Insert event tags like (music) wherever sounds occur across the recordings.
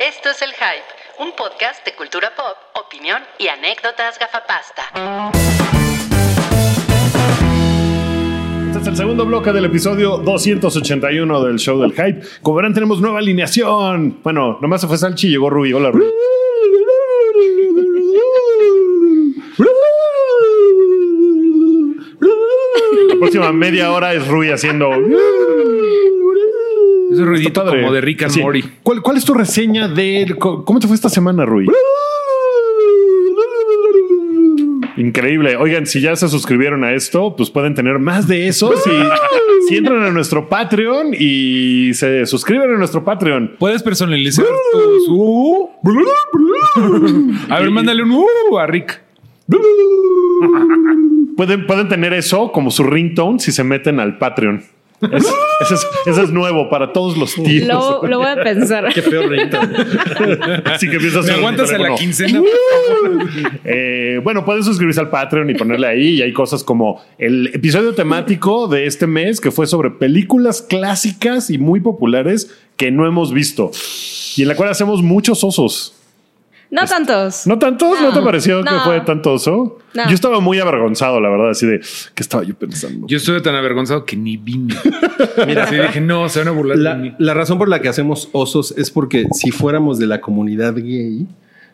Esto es El Hype, un podcast de cultura pop, opinión y anécdotas gafapasta. Este es el segundo bloque del episodio 281 del show del hype. Como verán, tenemos nueva alineación. Bueno, nomás se fue Salchi y llegó Ruby. Hola, Ruby. La próxima media hora es Ruby haciendo. Ese ruidito como de Rick and. Morty. ¿Cuál, ¿Cuál es tu reseña de cómo te fue esta semana, Rui? Increíble. Oigan, si ya se suscribieron a esto, pues pueden tener más de eso si, (laughs) si entran a nuestro Patreon y se suscriben a nuestro Patreon. Puedes personalizar tus uh. A ver, mándale un uh a Rick. Pueden, pueden tener eso como su ringtone si se meten al Patreon. Es- ese, es, nuevo para todos los tíos. Lo, lo voy a pensar. Qué peor. Así (laughs) que empiezas ¿Me a aguantas a la quincena? (laughs) Eh, bueno, pueden suscribirse al Patreon y ponerle ahí. Y hay cosas como el episodio temático de este mes que fue sobre películas clásicas y muy populares que no hemos visto y en la cual hacemos muchos osos. No tantos. ¿No tantos? ¿No, No. te pareció que fue tanto oso? No. Yo estaba muy avergonzado, la verdad, así de ¿qué estaba yo pensando? Yo estuve tan avergonzado que ni vine. (laughs) Mira, sí dije, no, se van a burlar de La, mí. la razón por la que hacemos osos es porque si fuéramos de la comunidad gay,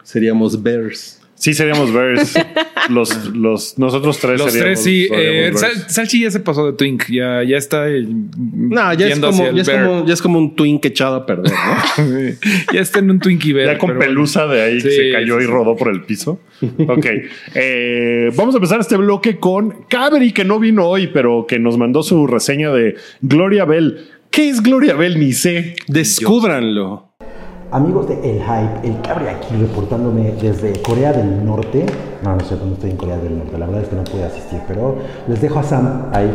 seríamos bears. Sí, seríamos bears. (laughs) los, los, nosotros tres Los seríamos- tres sí. Eh, Sal-. Salchi ya se pasó de Twink. Ya, ya está. eh, No, ya es, como, ya, es como, ya es como un twink echado a perder, ¿no? (laughs) ya está en un Twinkie Bear. Ya con bueno. pelusa de ahí que se cayó sí, y sí. rodó por el piso. Ok. Eh, vamos a empezar este bloque con Cabri, que no vino hoy, pero que nos mandó su reseña de Gloria Bell. ¿Qué es Gloria Bell? Ni sé. Descúbranlo. Amigos de El Hype, el Cabri aquí reportándome desde Corea del Norte. No, no sé cuándo estoy en Corea del Norte, la verdad es que no pude asistir, pero les dejo a Sam ahí.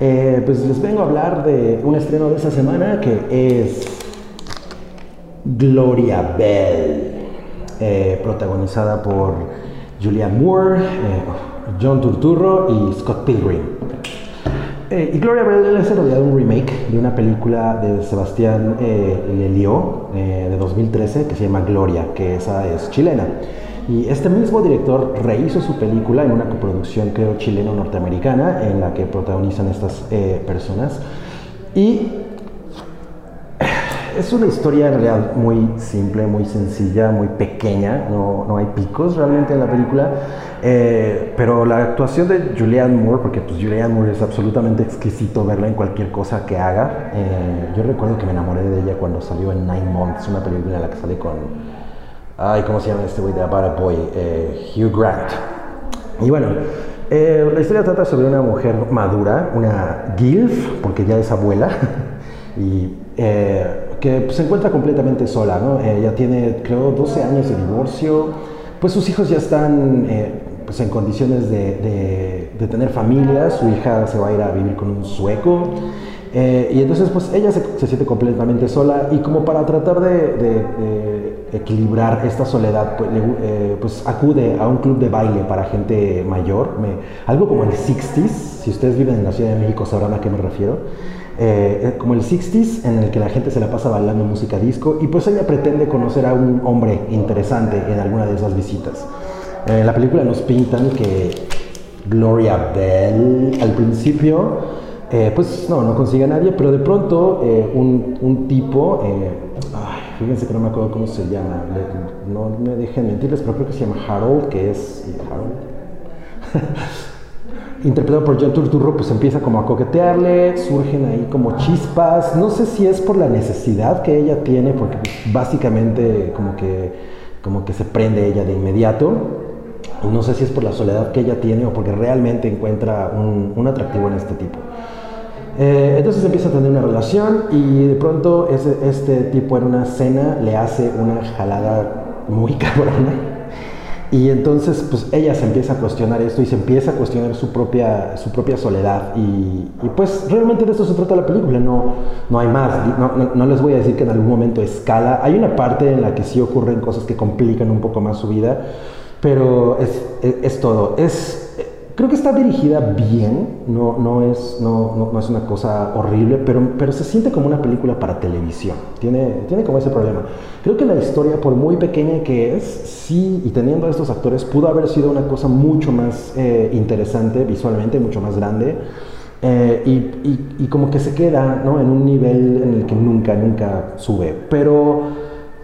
Eh, pues les vengo a hablar de un estreno de esta semana que es Gloria Bell, eh, protagonizada por Julianne Moore, eh, John Turturro y Scott Pilgrim. Eh, y Gloria Bell es en realidad un remake de una película de Sebastián eh, Lelio eh, de 2013 que se llama Gloria, que esa es chilena. Y este mismo director rehizo su película en una coproducción, creo, chileno-norteamericana, en la que protagonizan estas eh, personas. Y es una historia en realidad muy simple, muy sencilla, muy pequeña, no, no hay picos realmente en la película, eh, pero la actuación de Julianne Moore, porque pues Julianne Moore es absolutamente exquisito verla en cualquier cosa que haga, eh, yo recuerdo que me enamoré de ella cuando salió en Nine Months, una película en la que sale con, ay, ¿cómo se llama este güey de About a Boy? Eh, Hugh Grant. Y bueno, eh, la historia trata sobre una mujer madura, una GILF, porque ya es abuela, (laughs) y que pues, se encuentra completamente sola, ¿no? Ella tiene, creo, 12 años de divorcio, pues sus hijos ya están pues, en condiciones de, de- de tener familia, su hija se va a ir a vivir con un sueco, eh, y entonces pues ella se, se siente completamente sola y como para tratar de, de- equilibrar esta soledad, pues, le eh, pues, acude a un club de baile para gente mayor, me- algo como el 60s, si ustedes viven en la Ciudad de México sabrán a qué me refiero, eh, eh, como el 60s en el que la gente se la pasa bailando música disco y pues ella pretende conocer a un hombre interesante en alguna de esas visitas. En la película nos pintan que Gloria Bell al principio, eh, pues no, no consigue a nadie, pero de pronto eh, un, un tipo, eh, fíjense que no me acuerdo cómo se llama, no me dejen mentirles, pero creo que se llama Harold, que es Harold. (laughs) interpretado por John Turturro, pues empieza como a coquetearle, surgen ahí como chispas, no sé si es por la necesidad que ella tiene, porque pues, básicamente como que, como que se prende ella de inmediato, no sé si es por la soledad que ella tiene o porque realmente encuentra un, atractivo en este tipo. Eh, entonces empieza a tener una relación y de pronto este tipo en una cena le hace una jalada muy (laughs) cabrona. Y entonces, pues ella se empieza a cuestionar esto y se empieza a cuestionar su propia, su propia soledad. Y, pues realmente de esto se trata la película, no, no hay más. No, no- no les voy a decir que en algún momento escala. Hay una parte en la que sí ocurren cosas que complican un poco más su vida, pero es, es- es todo. Es, creo que está dirigida bien, no, no, es, no, no, no es una cosa horrible, pero, pero se siente como una película para televisión. Tiene, tiene como ese problema. Creo que la historia, por muy pequeña que es, sí, y teniendo a estos actores, pudo haber sido una cosa mucho más eh, interesante visualmente, mucho más grande. Eh, y, y- y como que se queda ¿no? en un nivel en el que nunca, nunca sube. Pero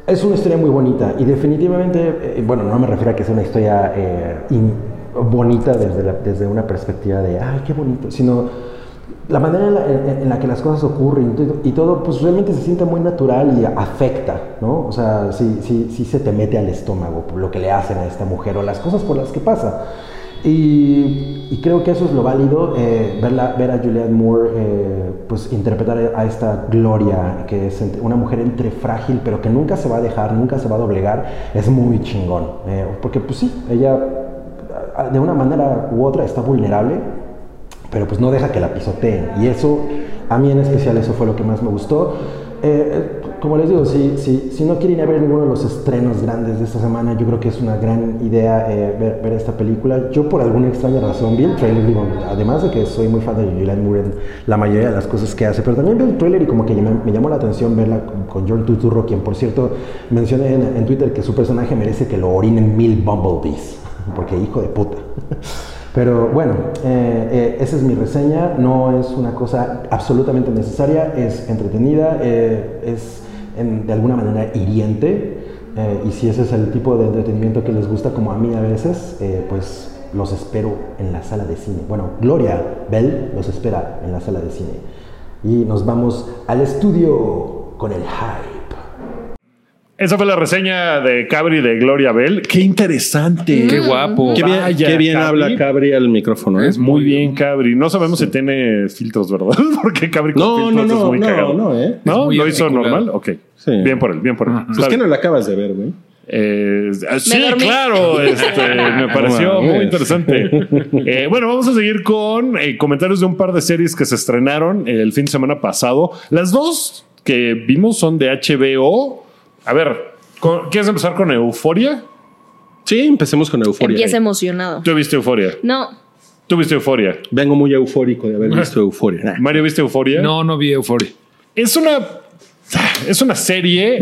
es una historia muy bonita y definitivamente, eh, bueno, no me refiero a que sea una historia eh, bonita desde, la- desde una perspectiva de, ay, qué bonito, sino la manera en la, en- en la que las cosas ocurren y todo, pues realmente se siente muy natural y afecta, ¿no? O sea, sí, sí, sí se te mete al estómago lo que le hacen a esta mujer o las cosas por las que pasa. Y, creo que eso es lo válido, eh, verla, ver a Julianne Moore eh, pues interpretar a esta Gloria, que es una mujer entre frágil, pero que nunca se va a dejar, nunca se va a doblegar, es muy chingón. eh, porque pues sí, ella de una manera u otra está vulnerable, pero pues no deja que la pisoteen. Y eso, a mí en especial, eso fue lo que más me gustó. Como les digo, si, si, si no quieren ir a ver ninguno de los estrenos grandes de esta semana, yo creo que es una gran idea eh, ver, esta película. Yo por alguna extraña razón vi el trailer, digo, además de que soy muy fan de Julianne Moore en la mayoría de las cosas que hace, pero también vi el trailer y como que me, llamó la atención verla con, con John Turturro, quien por cierto mencioné en, en Twitter que su personaje merece que lo orinen mil bumblebees, porque hijo de puta. (laughs) Pero bueno, eh, eh, esa es mi reseña. No es una cosa absolutamente necesaria, es entretenida, es en- de alguna manera hiriente. eh, y si ese es el tipo de entretenimiento que les gusta, como a mí a veces, eh, pues los espero en la sala de cine. Bueno, Gloria Bell los espera en la sala de cine. Y nos vamos al estudio con el hype. Esa fue la reseña de Cabri de Gloria Bell. Qué interesante. Qué guapo. Qué bien, Vaya, qué bien Cabri. habla Cabri al micrófono. ¿eh? Es muy bien, Cabri. No sabemos si tiene filtros, ¿verdad? (laughs) Porque Cabri con No, filtros no, es no, muy no, cagado. no, ¿eh? ¿No? Es ¿Lo hizo normal? Ok. Sí. Bien por él, bien por él. Pues Está que no la acabas de ver, güey. Eh, sí, dormí. claro, este, (laughs) me pareció muy interesante. Eh, bueno, vamos a seguir con eh, comentarios de un par de series que se estrenaron el fin de semana pasado. Las dos que vimos son de HBO. A ver, ¿con- ¿quieres empezar con Euforia? Sí, empecemos con euforia. Empieza emocionado. ¿Tú viste Euforia? No, ¿Tú viste Euforia? Vengo muy eufórico de haber visto euforia. (laughs) Mario, ¿viste Euforia? No, no vi Euphoria. Es una. Es una serie.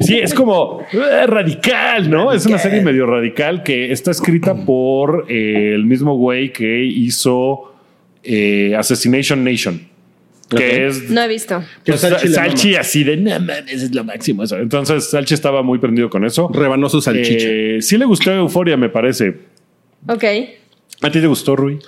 Sí, es como eh, radical, ¿no? Es una serie medio radical que está escrita por eh, el mismo güey que hizo eh, Assassination Nation. Que es no he visto. Pues, Salchi así de no mames, es lo máximo. eso". Entonces Salchi estaba muy prendido con eso. Rebanó su salchicha. Eh, sí le gustó Euforia, me parece. Ok. ¿A ti te gustó, Rui?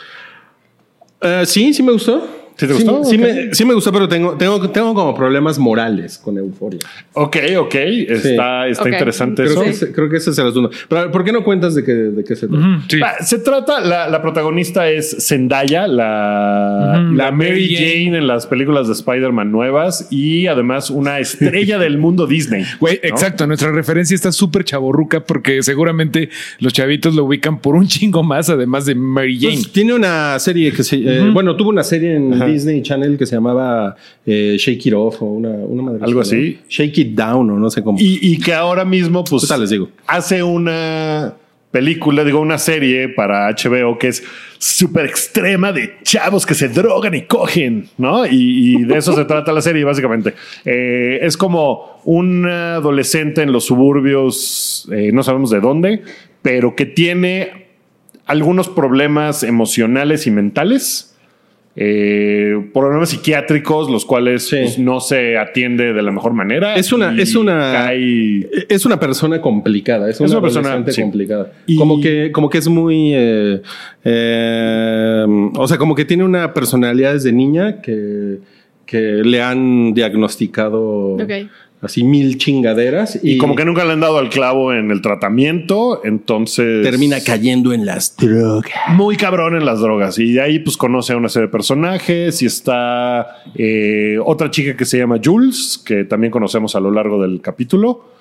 Eh, sí, sí me gustó. ¿Sí te gustó? Sí, me, sí me gustó, pero tengo, tengo, tengo como problemas morales con euforia. Ok, ok. Está, está interesante Creo, eso. que, ese- creo que ese es el asunto. Pero, ¿por qué no cuentas de qué, de qué se trata? Sí. Ah, Se trata, la, la protagonista es Zendaya, la, la la Mary Jane. Jane. en las películas de Spider-Man nuevas y además una estrella del mundo Disney. (laughs) Güey, ¿no? exacto. Nuestra referencia está súper chaborruca porque seguramente los chavitos lo ubican por un chingo más, además de Mary Jane. Pues, tiene una serie que se. eh, Bueno, tuvo una serie en Disney Channel que se llamaba eh, Shake It Off o una, una madre Algo así. Shake It Down o no sé cómo. Y, y que ahora mismo, pues, Ahorita les digo. hace una película, digo, una serie para HBO que es súper extrema de chavos que se drogan y cogen, ¿no? Y, y de eso se trata la serie, básicamente. Eh, es como un adolescente en los suburbios, eh, no sabemos de dónde, pero que tiene algunos problemas emocionales y mentales. Eh, problemas psiquiátricos, los cuales Sí. pues, no se atiende de la mejor manera. Es una- es una- cae- Es una persona complicada, es una, una persona, sí. complicada. Y- Como que, como que es muy, eh, eh, o sea, como que tiene una personalidad desde niña que, que le han diagnosticado Ok. Así mil chingaderas y, Y como que nunca le han dado al clavo en el tratamiento, entonces termina cayendo en las drogas. muy cabrón en las drogas. Y de ahí pues conoce a una serie de personajes y está eh, otra chica que se llama Jules, que también conocemos a lo largo del capítulo.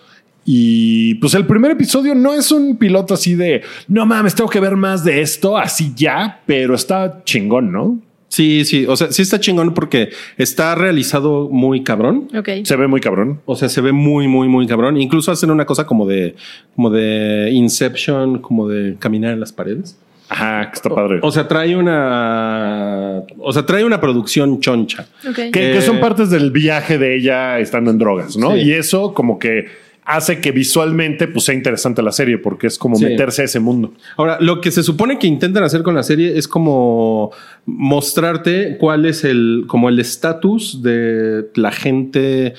Y pues el primer episodio no es un piloto así de, no mames, tengo que ver más de esto, así ya, pero está chingón, ¿no? Sí, sí, o sea, sí está chingón porque está realizado muy cabrón. Ok. Se ve muy cabrón. O sea, se ve muy, muy, muy cabrón. Incluso hacen una cosa como de, como de Inception, como de caminar en las paredes. Ajá, que está padre. O sea, trae una. O sea, trae una producción choncha. Ok. que, que eh, son partes del viaje de ella estando en drogas, ¿no? Sí. Y eso como que hace que visualmente pues sea interesante la serie porque es como Sí. meterse a ese mundo. Ahora, lo que se supone que intentan hacer con la serie es como mostrarte cuál es el, como el estatus de la gente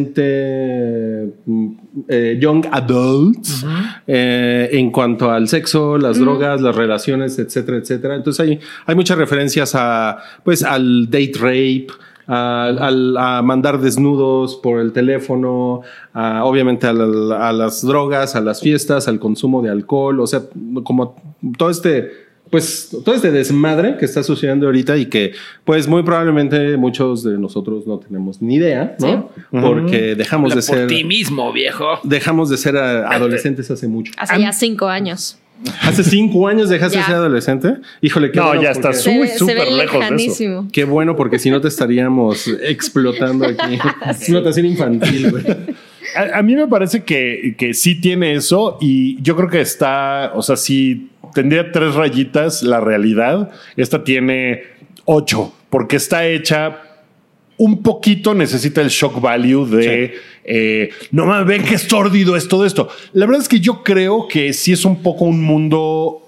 adolescente, mm, eh, young adults, eh, en cuanto al sexo, las drogas, las relaciones, etcétera, etcétera. Entonces hay, hay muchas referencias a, pues, al date rape, a mandar desnudos por el teléfono, a- obviamente a, la- a las drogas, a las fiestas, al consumo de alcohol, o sea, como todo este, pues, todo este desmadre que está sucediendo ahorita y que, pues, muy probablemente muchos de nosotros no tenemos ni idea, ¿no? Porque dejamos de Habla por ser, ti mismo, viejo. dejamos de ser a- adolescentes hace mucho. Hace ya cinco años. Hace cinco años dejaste de ser adolescente. Híjole, qué No, bueno ya porque- estás Se, Uy, ve- se súper ve lejos de eso. Qué bueno, porque si no te estaríamos explotando aquí. (laughs) Explotación infantil, güey. A, a mí me parece que, que sí tiene eso y yo creo que está, o sea, si tendría tres rayitas la realidad, esta tiene ocho, porque está hecha un poquito, necesita el shock value de, eh, no mames, ven qué sórdido es todo esto. La verdad es que yo creo que sí es un poco un mundo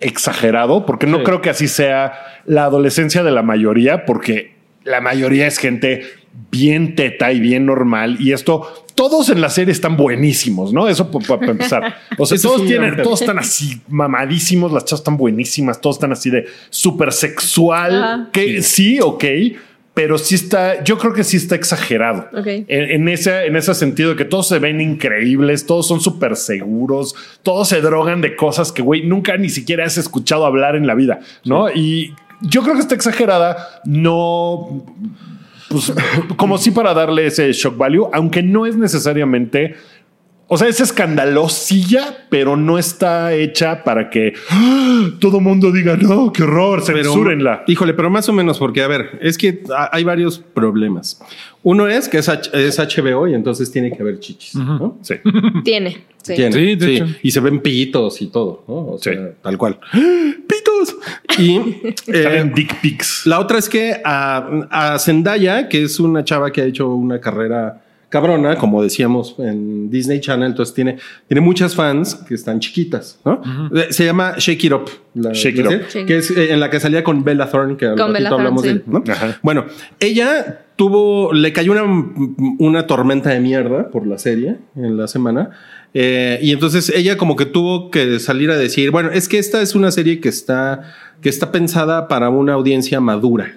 exagerado, porque no Sí. creo que así sea la adolescencia de la mayoría, porque la mayoría es gente bien teta y bien normal. Y esto, todos en la serie están buenísimos, ¿no? Eso pa- pa- para empezar. (laughs) O sea, todos sí, tienen, todos están así mamadísimos, las chavas están buenísimas, todos están así de súper sexual, que sí, ok. Pero sí está, yo creo que sí está exagerado. En, en ese, en ese sentido de que todos se ven increíbles, todos son súper seguros, todos se drogan de cosas que, güey, nunca ni siquiera has escuchado hablar en la vida, ¿no? Y yo creo que está exagerada, no, pues, como sí para darle ese shock value, aunque no es necesariamente, o sea, es escandalosilla, pero no está hecha para que ¡ah! todo mundo diga, no, qué horror, Pero, censúrenla. Híjole, pero más o menos, porque a ver, es que ha- hay varios problemas. Uno es que es, H- es HBO y entonces tiene que haber chichis. ¿no? Sí. (laughs) Tiene. Sí. Tiene, Sí, de hecho. Y se ven pitos y todo, ¿no? O sea, Sí. tal cual. ¡Pitos! Y (laughs) eh, Salen dick pics. la otra es que a, a Zendaya, que es una chava que ha hecho una carrera cabrona, como decíamos en Disney Channel, entonces tiene, tiene muchas fans que están chiquitas, ¿no? Eh, Se llama Shake It Up. la- Shake It Up. serie, Que es eh, en la que salía con Bella Thorne, que al Con ratito Bella Thorne, hablamos de sí. él, ¿no? Ajá. Bueno, ella tuvo, le cayó una, una tormenta de mierda por la serie en la semana. eh, y entonces ella como que tuvo que salir a decir, bueno, es que esta es una serie que está, que está pensada para una audiencia madura.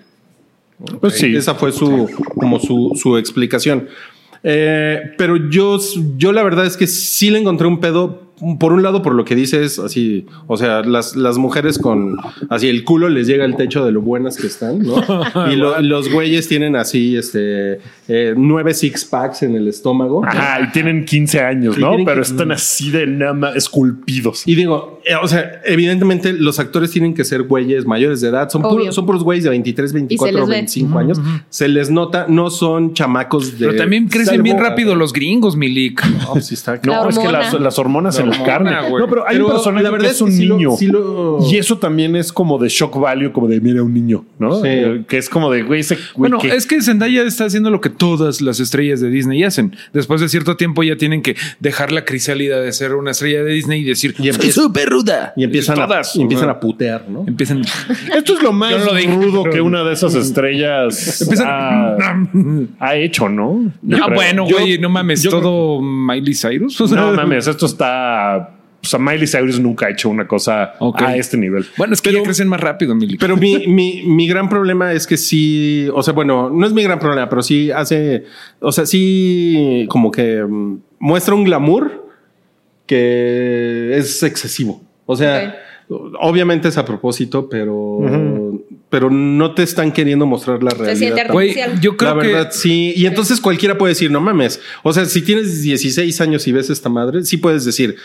Pues sí. Esa fue su, como su, su explicación. Eh, pero yo, yo la verdad es que sí le encontré un pedo. Por un lado, por lo que dices, así, o sea, las, las mujeres con así el culo les llega al techo de lo buenas que están, ¿no? (laughs) Y lo- los güeyes tienen así, este, eh, nueve six packs en el estómago. Ajá, y tienen 15 años, ¿no? Pero que- están así de nada más esculpidos. Y digo, eh, o sea, evidentemente los actores tienen que ser güeyes mayores de edad. Son, puros, son puros güeyes de 23, 24, les ve. 25 años. Se les nota, no son chamacos de. Pero también crecen bien rápido los gringos, Milik. No, sí está- (laughs) No, es que las, las hormonas en carne. güey. No, pero hay Pero un personaje la verdad que es un que sí lo- niño. sí lo- Y eso también es como de shock value, como de mira un niño, ¿no? Sí. Que es como de güey, ese güey Bueno, es que Zendaya está haciendo lo que todas las estrellas de Disney hacen. Después de cierto tiempo ya tienen que dejar la crisálida de ser una estrella de Disney y decir, Y "Soy empieza- súper ruda. Y empiezan, a, y empiezan a putear, ¿no? Empiezan. (laughs) esto es lo más Yo no lo dije, rudo pero- que una de esas estrellas Empiezan- ha, (laughs) ha hecho, ¿no? Yo Ah, bueno, güey, no mames, yo- todo Miley Cyrus. O sea, No mames, esto está. O sea, Miley Cyrus nunca ha hecho una cosa a este nivel. Bueno, es que ya crecen más rápido, Milik. Pero mi, mi, mi gran problema es que sí, o sea, bueno, no es mi gran problema, pero sí hace, o sea, sí como que mm, muestra un glamour que es excesivo. O sea, obviamente es a propósito, pero, pero no te están queriendo mostrar la realidad. siente tampoco. Güey, artificial. yo creo la que verdad, sí. Y entonces cualquiera puede decir, no mames. O sea, si tienes 16 años y ves esta madre, sí puedes decir,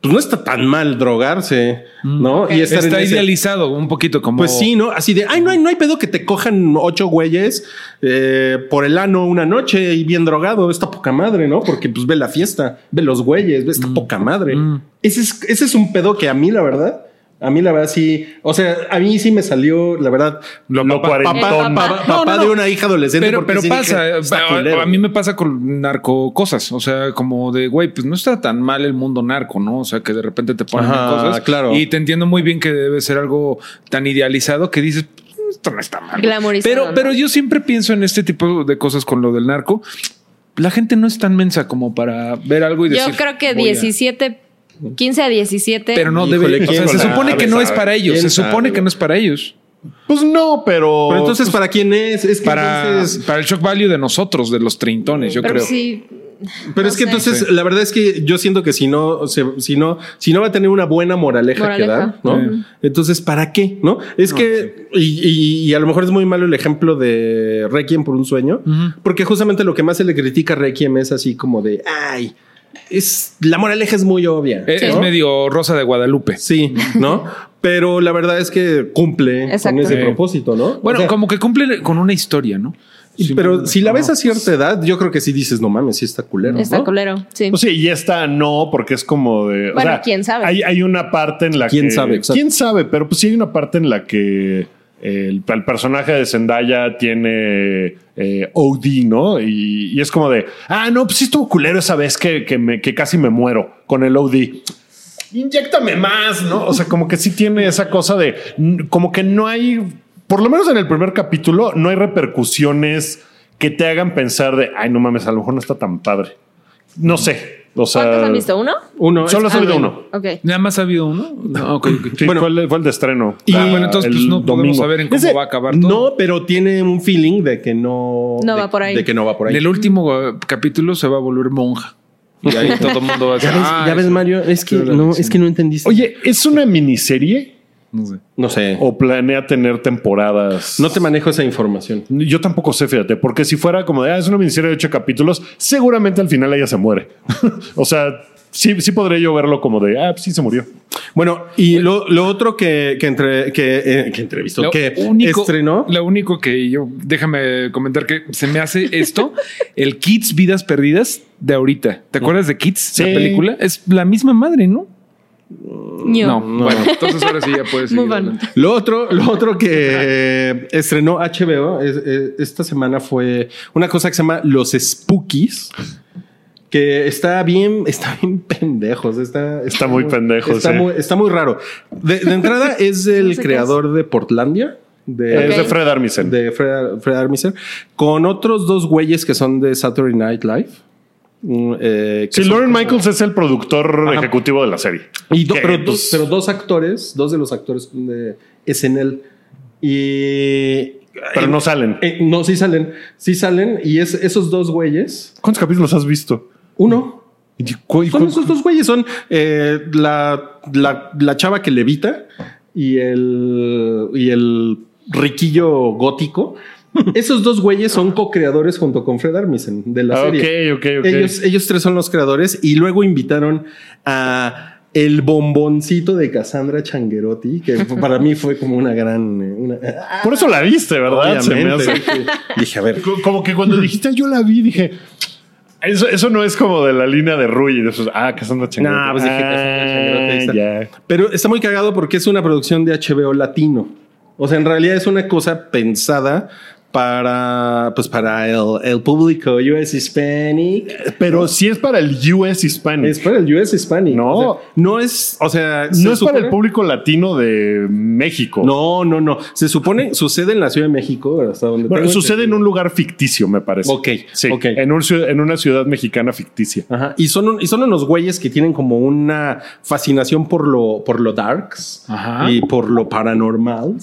pues no está tan mal drogarse, ¿no? Y estar en está ese- idealizado un poquito como. Pues sí, ¿no? Así de, ay, no hay, no hay pedo que te cojan ocho güeyes eh, por el ano una noche y bien drogado. Está poca madre, ¿no? Porque pues ve la fiesta, ve los güeyes, ve esta poca madre. Ese, es, ese es un pedo que a mí, la verdad, A mí la verdad sí, o sea, a mí sí me salió, la verdad, Lo papá, cuarentón. papá, papá- No, no, papá no. de una hija adolescente. Pero, porque pero sí pasa, dije, está a, mí me pasa con narco cosas, o sea, como de, güey, pues no está tan mal el mundo narco, ¿no? O sea, que de repente te ponen Ajá, cosas. claro. Y te entiendo muy bien que debe ser algo tan idealizado que dices, "Pues, esto no está mal. Pero, ¿no? pero yo siempre pienso en este tipo de cosas con lo del narco. La gente no es tan mensa como para ver algo y decir. Yo creo que voy a- 17, 15 a 17. Pero no Híjole, debe. O sea, ¿quién se supone que no es para ellos. ¿Quién Se supone que no es para ellos. Pues no, pero. Pero entonces, ¿para quién es? Es que Para, entonces- para el shock value de nosotros, de los treintones, yo pero creo. sí. Pero no es que sé. entonces, la verdad es que yo siento que si no, se- si no, si no va a tener una buena moraleja, que dar, ¿no? Entonces, ¿para qué? ¿No? Es que, y, y- y a lo mejor es muy malo el ejemplo de Requiem por un sueño, porque justamente lo que más se le critica a Requiem es así como de, ay, es, la moraleja es muy obvia. Es, medio Rosa de Guadalupe. Sí, ¿no? Pero la verdad es que cumple con ese propósito, ¿no? Bueno, O sea, como que cumple con una historia, ¿no? Sí, pero si la ves a cierta edad, yo creo que sí dices, no mames, sí está culero. Está ¿no? culero. Sí. Pues sí, y esta no, porque es como de. o Bueno, sea, quién sabe. Hay, hay una parte en la ¿Quién que. sabe? Exacto. ¿Quién sabe? Pero pues sí hay una parte en la que el, el personaje de Zendaya tiene eh, OD, ¿no? Y, es como de. Ah, no, pues sí estuvo culero esa vez que, que, que casi me muero con el OD. Inyéctame más, ¿no? O sea, como que sí tiene esa cosa de. Como que no hay. Por lo menos en el primer capítulo, no hay repercusiones que te hagan pensar de. Ay, no mames, a lo mejor no está tan padre. No sé. O sea, ¿Cuántos han visto? ¿Uno? Uno. Solo ha salido Ah, uno. Ok. Nada más ha habido uno. No, ok, ok. Sí, Bueno, fue, el, fue el de estreno. Y bueno, entonces pues, no podemos saber en cómo Ese- va a acabar todo. No, pero tiene un feeling de que no. No de- va por ahí. De que no va por ahí. En el último eh, capítulo se va a volver monja. Y ahí todo el mundo va a (laughs) decir, Ya ves, "Ah, ya ves, Mario, es que no, lección". es que no entendiste. Oye, ¿es una miniserie No sé. no sé. o planea tener temporadas? No te manejo esa información. Yo tampoco sé, fíjate, porque si fuera como de, ah, es una miniserie de ocho capítulos, seguramente al final ella se muere. (laughs) o sea, sí, sí podría yo verlo como de, ah, sí se murió. Bueno, y lo, lo otro que, que, entre, que, eh, que entrevistó, Lo que único, estrenó. Lo único que yo, déjame comentar que se me hace esto, (laughs) el Kids Vidas Perdidas de ahorita. ¿Te acuerdas de Kids? Sí. La película es la misma madre, ¿no? Ño. No, bueno, entonces ahora sí ya puedes seguir. Lo otro, lo otro que estrenó HBO es- esta semana fue una cosa que se llama Los Spookies. Que está bien, está bien pendejos. Está, Está muy pendejo, Está, sí. muy, está muy raro. De, de entrada (laughs) es el No sé creador de Portlandia. De, Es de Ok. Fred Armisen. de Fred, Fred Armisen, con otros dos güeyes que son de Saturday Night Live. Mm, eh, Sí, Lauren como- Michaels es el productor Ajá. ejecutivo de la serie. Y do- Que, pero, dos, pues, pero dos actores, dos de los actores de SNL. Y. Pero no salen. eh, no, sí salen. Sí salen. Y es, esos dos güeyes. ¿Cuántos capítulos has visto? Uno. Y cu- y Son esos dos güeyes. Son eh, la, la, la chava que levita y el, y el riquillo gótico. Esos dos güeyes son co-creadores junto con Fred Armisen de la Ah, serie. ok, ok, ok. Ellos, ellos tres son los creadores y luego invitaron a el bomboncito de Cassandra Changuerotti, que (laughs) para mí fue como una gran... eh, una- Por eso la viste, ¿verdad? Se me hace- Dije, a ver, Co- Como que cuando dijiste yo la vi, dije. Eso, eso no es como de la línea de Rui y de esos. Ah, Cassandra Changuerotti. No, pues dije Cassandra. Ah, ya. Pero está muy cagado porque es una producción de HBO latino. O sea, en realidad es una cosa pensada para, pues para el, el público US Hispanic. Pero si es para el US Hispanic. Es para el US Hispanic. No. O sea, no es, o sea, se no es para el público latino de México. No, no, no. Se supone, (laughs) sucede en la Ciudad de México, hasta donde Bueno, sucede en un lugar ficticio, me parece. Ok, Sí, ok. En, un en una ciudad mexicana ficticia. Ajá. Y son, un- y son unos güeyes que tienen como una fascinación por lo, por lo darks Ajá. y por lo paranormal.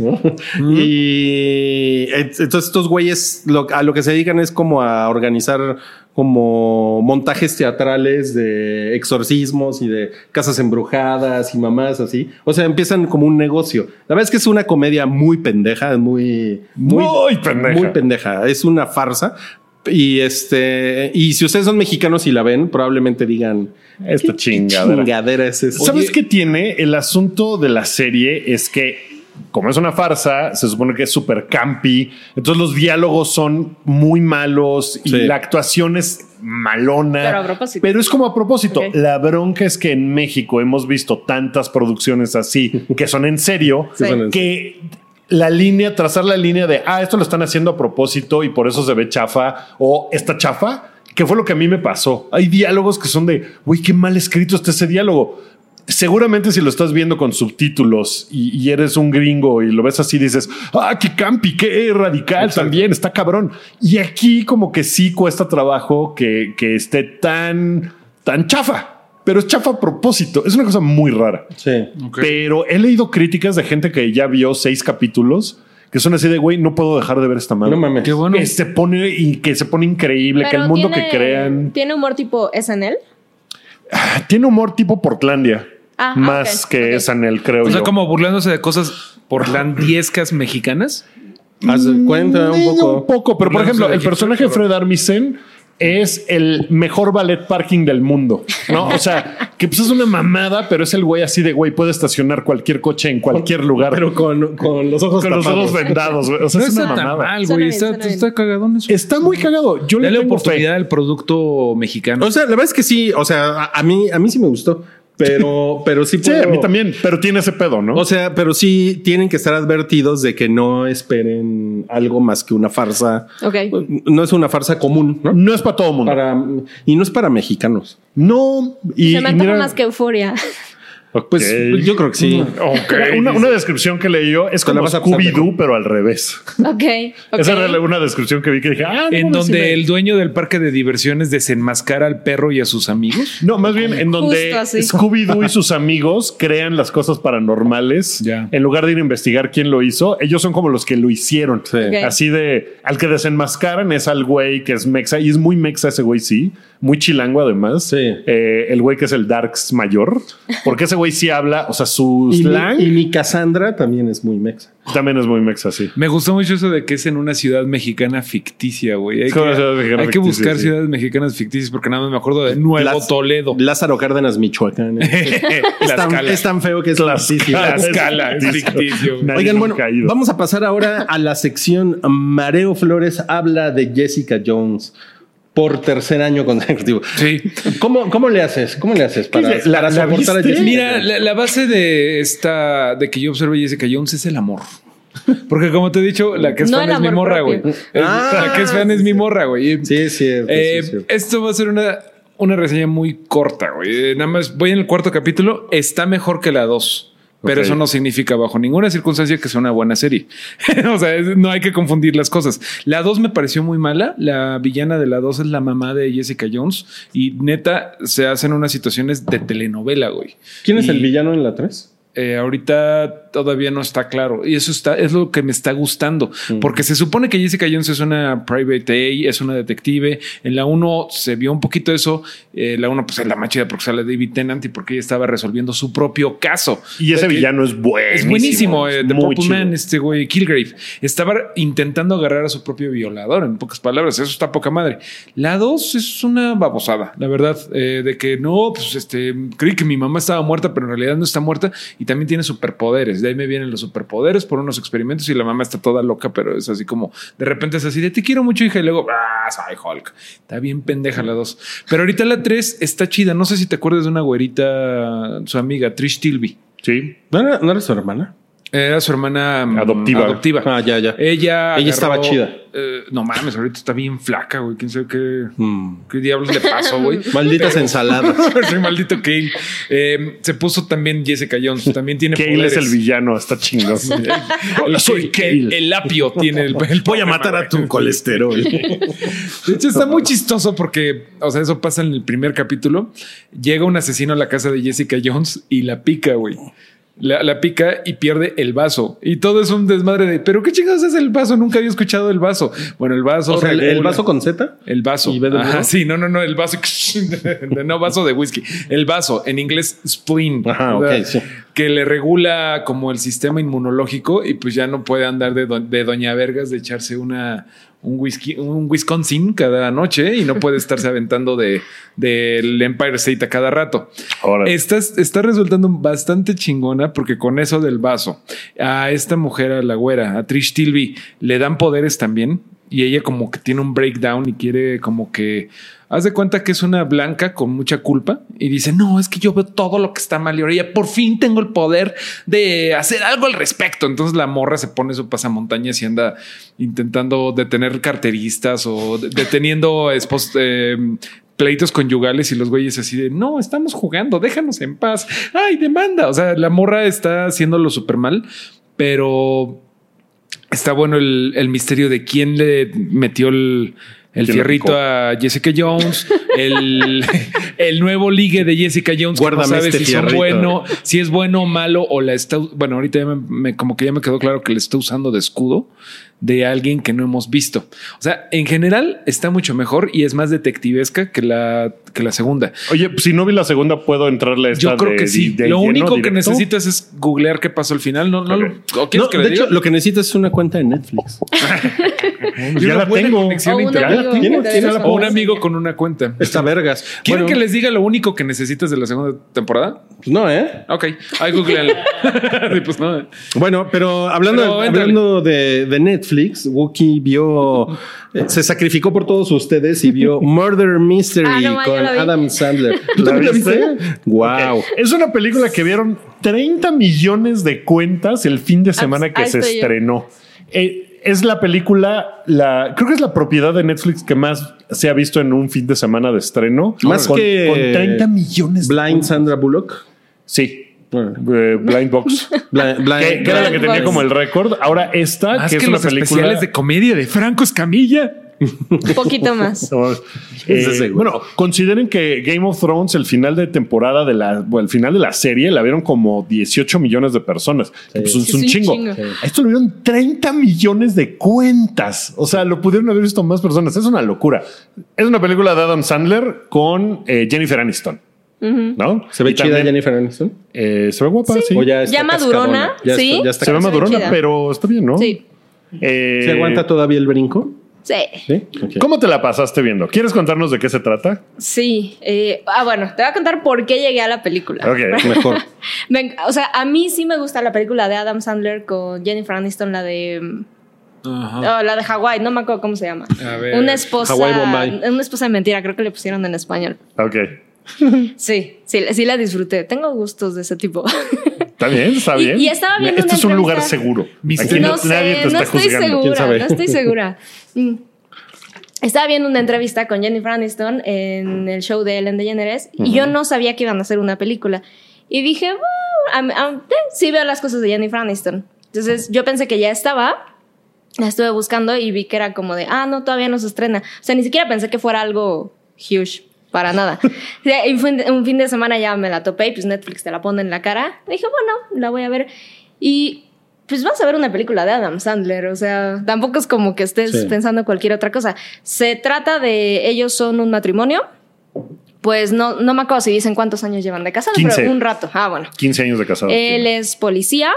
¿no? (laughs) y et- entonces estos güeyes lo- a lo que se dedican es como a organizar como montajes teatrales de exorcismos y de casas embrujadas y mamás así. O sea, empiezan como un negocio. La verdad es que es una comedia muy pendeja, muy, Muy pendeja. muy pendeja. Es una farsa. Y este, y si ustedes son mexicanos y la ven, probablemente digan Esta "¿Qué chingadera. chingadera es esa?" ¿Sabes qué tiene? El asunto de la serie es que como es una farsa, se supone que es súper campi. Entonces los diálogos son muy malos y Sí. la actuación es malona. Pero a propósito. Pero es como a propósito. La bronca es que en México hemos visto tantas producciones así (laughs) que son en serio Sí. que la línea, trazar la línea de, ah, esto lo están haciendo a propósito y por eso se ve chafa o esta chafa, que fue lo que a mí me pasó. Hay diálogos que son de, güey, qué mal escrito está ese diálogo. Seguramente si lo estás viendo con subtítulos y, y eres un gringo y lo ves así, dices, ah, qué campi, qué radical también, está cabrón. Y aquí como que sí cuesta trabajo que, que esté tan, tan chafa, pero es chafa a propósito. Es una cosa muy rara. Sí. Pero he leído críticas de gente que ya vio seis capítulos que son así de güey, no puedo dejar de ver esta madre. No mames. Qué bueno. Que se pone y que se pone increíble, que el mundo tiene- que crean ¿Tiene humor tipo SNL? Ah, tiene humor tipo Portlandia. Ah, más que ok. es Anel, creo O sea, yo. como burlándose de cosas porlandiescas mexicanas. Haz cuenta un poco. un poco, pero por ejemplo, el personaje de. Fred Armisen es el mejor ballet parking del mundo, ¿no? O sea, que pues es una mamada, pero es el güey así de güey, puede estacionar cualquier coche en cualquier lugar. Pero con, con los ojos con los ojos vendados, güey. O sea, No es una está tan mamada. mal, Suena güey. bien, Está, está cagadón eso. Está muy cagado. Yo le Dale tengo oportunidad fe. al producto mexicano. O sea, la verdad es que sí, o sea, a, a mí, a mí sí me gustó, pero, pero sí Sí, a mí también, pero tiene ese pedo, ¿no? O sea, pero sí tienen que estar advertidos de que no esperen algo más que una farsa. Ok. No es una farsa común, ¿no? no es para todo mundo. Para, y no es para mexicanos. No, y, Se me y mira- más que euforia. Pues Ok. yo creo que sí. una, una descripción que leí yo es como Scooby-Doo, pero al revés. (laughs) ok. ok. Esa era una descripción que vi que dije, ah, no, en donde me- el dueño del parque de diversiones desenmascara al perro y a sus amigos. No, más bien en donde. Scooby-Doo y sus amigos crean las cosas paranormales. Ya. En lugar de ir a investigar quién lo hizo, ellos son como los que lo hicieron. Sí. Así de al que desenmascaran es al güey que es mexa y es muy mexa ese güey, sí. Muy chilango, además. Sí. Eh, el güey que es el Darks mayor, porque ese güey sí habla, o sea, su Y, slang mi, y mi Cassandra también es muy mexa. también es muy mexa, sí. Me gustó mucho eso de que es en una ciudad mexicana ficticia, güey. Hay, que, mexicana hay buscar sí. ciudades mexicanas ficticias porque nada más me acuerdo de Nuevo Las- Toledo. Lázaro Cárdenas, Michoacán. (laughs) es, tan, Tlaxcala. es tan feo que es ficticio. Tlaxcala, es ficticio, güey. Oigan, bueno, ha ido. vamos a pasar ahora a la sección Mareo Flores habla de Jessica Jones por tercer año consecutivo. Sí. ¿Cómo, cómo le haces? ¿Cómo le haces para, ¿La- para la soportar a viste? Jessica Mira, la, la base de esta, de que yo observo a Jessica Jones es el amor. Porque como te he dicho, la que es No fan es mi morra, güey. Es- Ah, la que es fan es mi morra, güey. Sí, es cierto. sí, Eh, cierto. esto va a ser una, una reseña muy corta, güey. Nada más voy en el cuarto capítulo. Está mejor que la dos. Pero eso no significa bajo ninguna circunstancia que sea una buena serie. (laughs) o sea, es- no hay que confundir las cosas. La 2 me pareció muy mala. La villana de la 2 es la mamá de Jessica Jones y neta se hacen unas situaciones de telenovela, güey. ¿Quién es el villano en la 3? Eh, ahorita todavía no está claro y eso está es lo que me está gustando porque se supone que Jessica Jones es una private A, es una detective. En la 1 se vio un poquito eso. Eh, la 1 pues es la más chida porque sale David Tennant y porque ella estaba resolviendo su propio caso. Y ese villano es buenísimo. es buenísimo. eh, The Purple. Man, este güey, Kilgrave. Estaba intentando agarrar a su propio violador, en pocas palabras. Eso está poca madre. La 2 es una babosada, la verdad, eh, de que no, pues este, creí que mi mamá estaba muerta, pero en realidad no está muerta y también tiene superpoderes. De ahí me vienen los superpoderes por unos experimentos y la mamá está toda loca, pero es así como de repente es así de te quiero mucho, hija, y luego, ah, soy Hulk. Está bien pendeja la 2. Pero ahorita la 3 está chida. No sé si te acuerdas de una güerita, su amiga Trish Tilby. Sí. ¿No no era su hermana? Era su hermana mm, Adoptiva. adoptiva. Ah, ya, ya. Ella, Ella estaba chida. eh, no mames, ahorita está bien flaca, güey. Quién sabe qué, Mm. qué diablos le pasó, güey. (laughs) Malditas ensaladas. (laughs) Soy maldito Kale. Eh, se puso también Jessica Jones. También tiene Kale es poderes. el villano, está chingón. (laughs) Hola, soy el, Kale. el apio tiene el, el Voy a matar a tu colesterol. De hecho, está muy chistoso porque, o sea, eso pasa en el primer capítulo. Llega un asesino a la casa de Jessica Jones y la pica, güey. La, la pica y pierde el vaso. Y todo es un desmadre de, pero qué chingados es el vaso? Nunca había escuchado el vaso. Bueno, el vaso. O sea, el, vaso con Z. El vaso. ¿Y Ajá, sí, no, no, no, el vaso. (laughs) no vaso de whisky. El vaso, en inglés, spleen. Ajá, ¿verdad? ok, sí. Que le regula como el sistema inmunológico y pues ya no puede andar de, do- de Doña Vergas de echarse una, un whisky, un Wisconsin cada noche y no puede estarse aventando de del Empire State a cada rato. Ahora, Esta es- está resultando bastante chingona porque con eso del vaso a esta mujer, a la güera, a Trish Tilby, le dan poderes también y ella como que tiene un breakdown y quiere como que haz de cuenta que es una blanca con mucha culpa y dice no es que yo veo todo lo que está mal y ahora ya por fin tengo el poder de hacer algo al respecto. Entonces la morra se pone su pasamontañas y anda intentando detener carteristas o de- deteniendo espos- eh, pleitos conyugales y los güeyes así de no, estamos jugando, déjanos en paz. Ay, demanda. O sea, la morra está haciéndolo súper mal, pero está bueno el, el misterio de quién le metió el, el ¿Quién lo fierrito a Jessica Jones, el, (laughs) el nuevo ligue de Jessica Jones. que Guárdame no sabes este si son fierrito. bueno, si es bueno o malo, o la está. Bueno, ahorita ya me, me- como que ya me quedó claro que le está usando de escudo de alguien que no hemos visto. O sea, en general está mucho mejor y es más detectivesca que la, que la segunda. oye, si no vi la segunda, ¿puedo entrarle a esta Yo creo de- que sí. de Lo único que necesitas es googlear qué pasó al final. No, no, lo- ¿o quieres No, que le de hecho, lo que necesitas es una cuenta de Netflix. (laughs) Pues Y ya una la tengo. conexión O a un internet. amigo ¿Tienes? que te ¿Tienes dé la- O un la amigo contraseña. con una cuenta. Está vergas. ¿Quieren Bueno, que les diga lo único que necesitas de la segunda temporada? pues no, ¿eh? Ok, ahí googlealo. Sí, (laughs) (laughs) pues no. Bueno, pero hablando, Pero, hablando de, de Netflix, Wookie vio, eh, se sacrificó por todos ustedes y vio (laughs) Murder Mystery Ah, no, con. Adam Sandler. ¿Tú ¿La viste? Wow. Es una película que vieron 30 millones de cuentas el fin de semana que se estrenó. Eh, es la película, la, creo que es la propiedad de Netflix que más se ha visto en un fin de semana de estreno. Más con, que con 30 millones de Blind. Sandra Bullock. Sí. Bueno, Eh, Blind Box. (laughs) Blind, Blind- que, que era la que tenía Box. como el récord. Ahora esta, Más que, que, es una los película. especiales de comedia de Franco Escamilla. Un poquito más. (laughs) Eh, bueno, consideren que Game of Thrones, el final de temporada de la, bueno, el final de la serie, la vieron como 18 millones de personas. pues, es un es un chingo. chingo. A Esto lo vieron 30 millones de cuentas. O sea, lo pudieron haber visto más personas. Es una locura. Es una película de Adam Sandler con eh, Jennifer Aniston. ¿No? ¿Se ve Y chida también, Jennifer Aniston? eh, se ve guapa, sí. ¿O ya está Ya madurona? Ya sí. está- ya está se ve se ve madurona, chida. pero está bien, ¿no? Sí. Eh, ¿Se aguanta todavía el brinco? Sí. ¿Cómo te la pasaste viendo? ¿Quieres contarnos de qué se trata? Sí. eh, ah, bueno, te voy a contar por qué llegué a la película. Ok. (laughs) Mejor. Me o sea, a mí sí me gusta la película de Adam Sandler con Jennifer Aniston, la de. Ajá. oh, la de Hawái, no me acuerdo cómo se llama. A ver. Una esposa. Hawái, Bombay. Una esposa de mentira, creo que le pusieron en español. Ok. (laughs) Sí, sí, sí la disfruté. Tengo gustos de ese tipo. (laughs) Está bien, está bien. y estaba viendo Este una es un lugar seguro. Aquí no, no- sé, nadie te no está estoy juzgando. ¿quién segura, sabe? no estoy segura. (laughs) Mm. Estaba viendo una entrevista con Jennifer Aniston en el show de Ellen DeGeneres y yo no sabía que iban a hacer una película. Y dije, "Bueno, am- am- eh, sí veo las cosas de Jennifer Aniston. Entonces yo pensé que ya estaba, la estuve buscando y vi que era como de, ah, no, todavía no se estrena. O sea, ni siquiera pensé que fuera algo huge. Para nada. (laughs) Y fue un, fin de semana ya me la topé y pues Netflix te la pone en la cara. Dije, bueno, la voy a ver. Y pues vas a ver una película de Adam Sandler. O sea, tampoco es como que estés Sí. pensando cualquier otra cosa. Se trata de ellos son un matrimonio. Pues no, no me acuerdo si dicen cuántos años llevan de casados, 15. pero un rato. Ah, bueno. 15 años de casado. Él es policía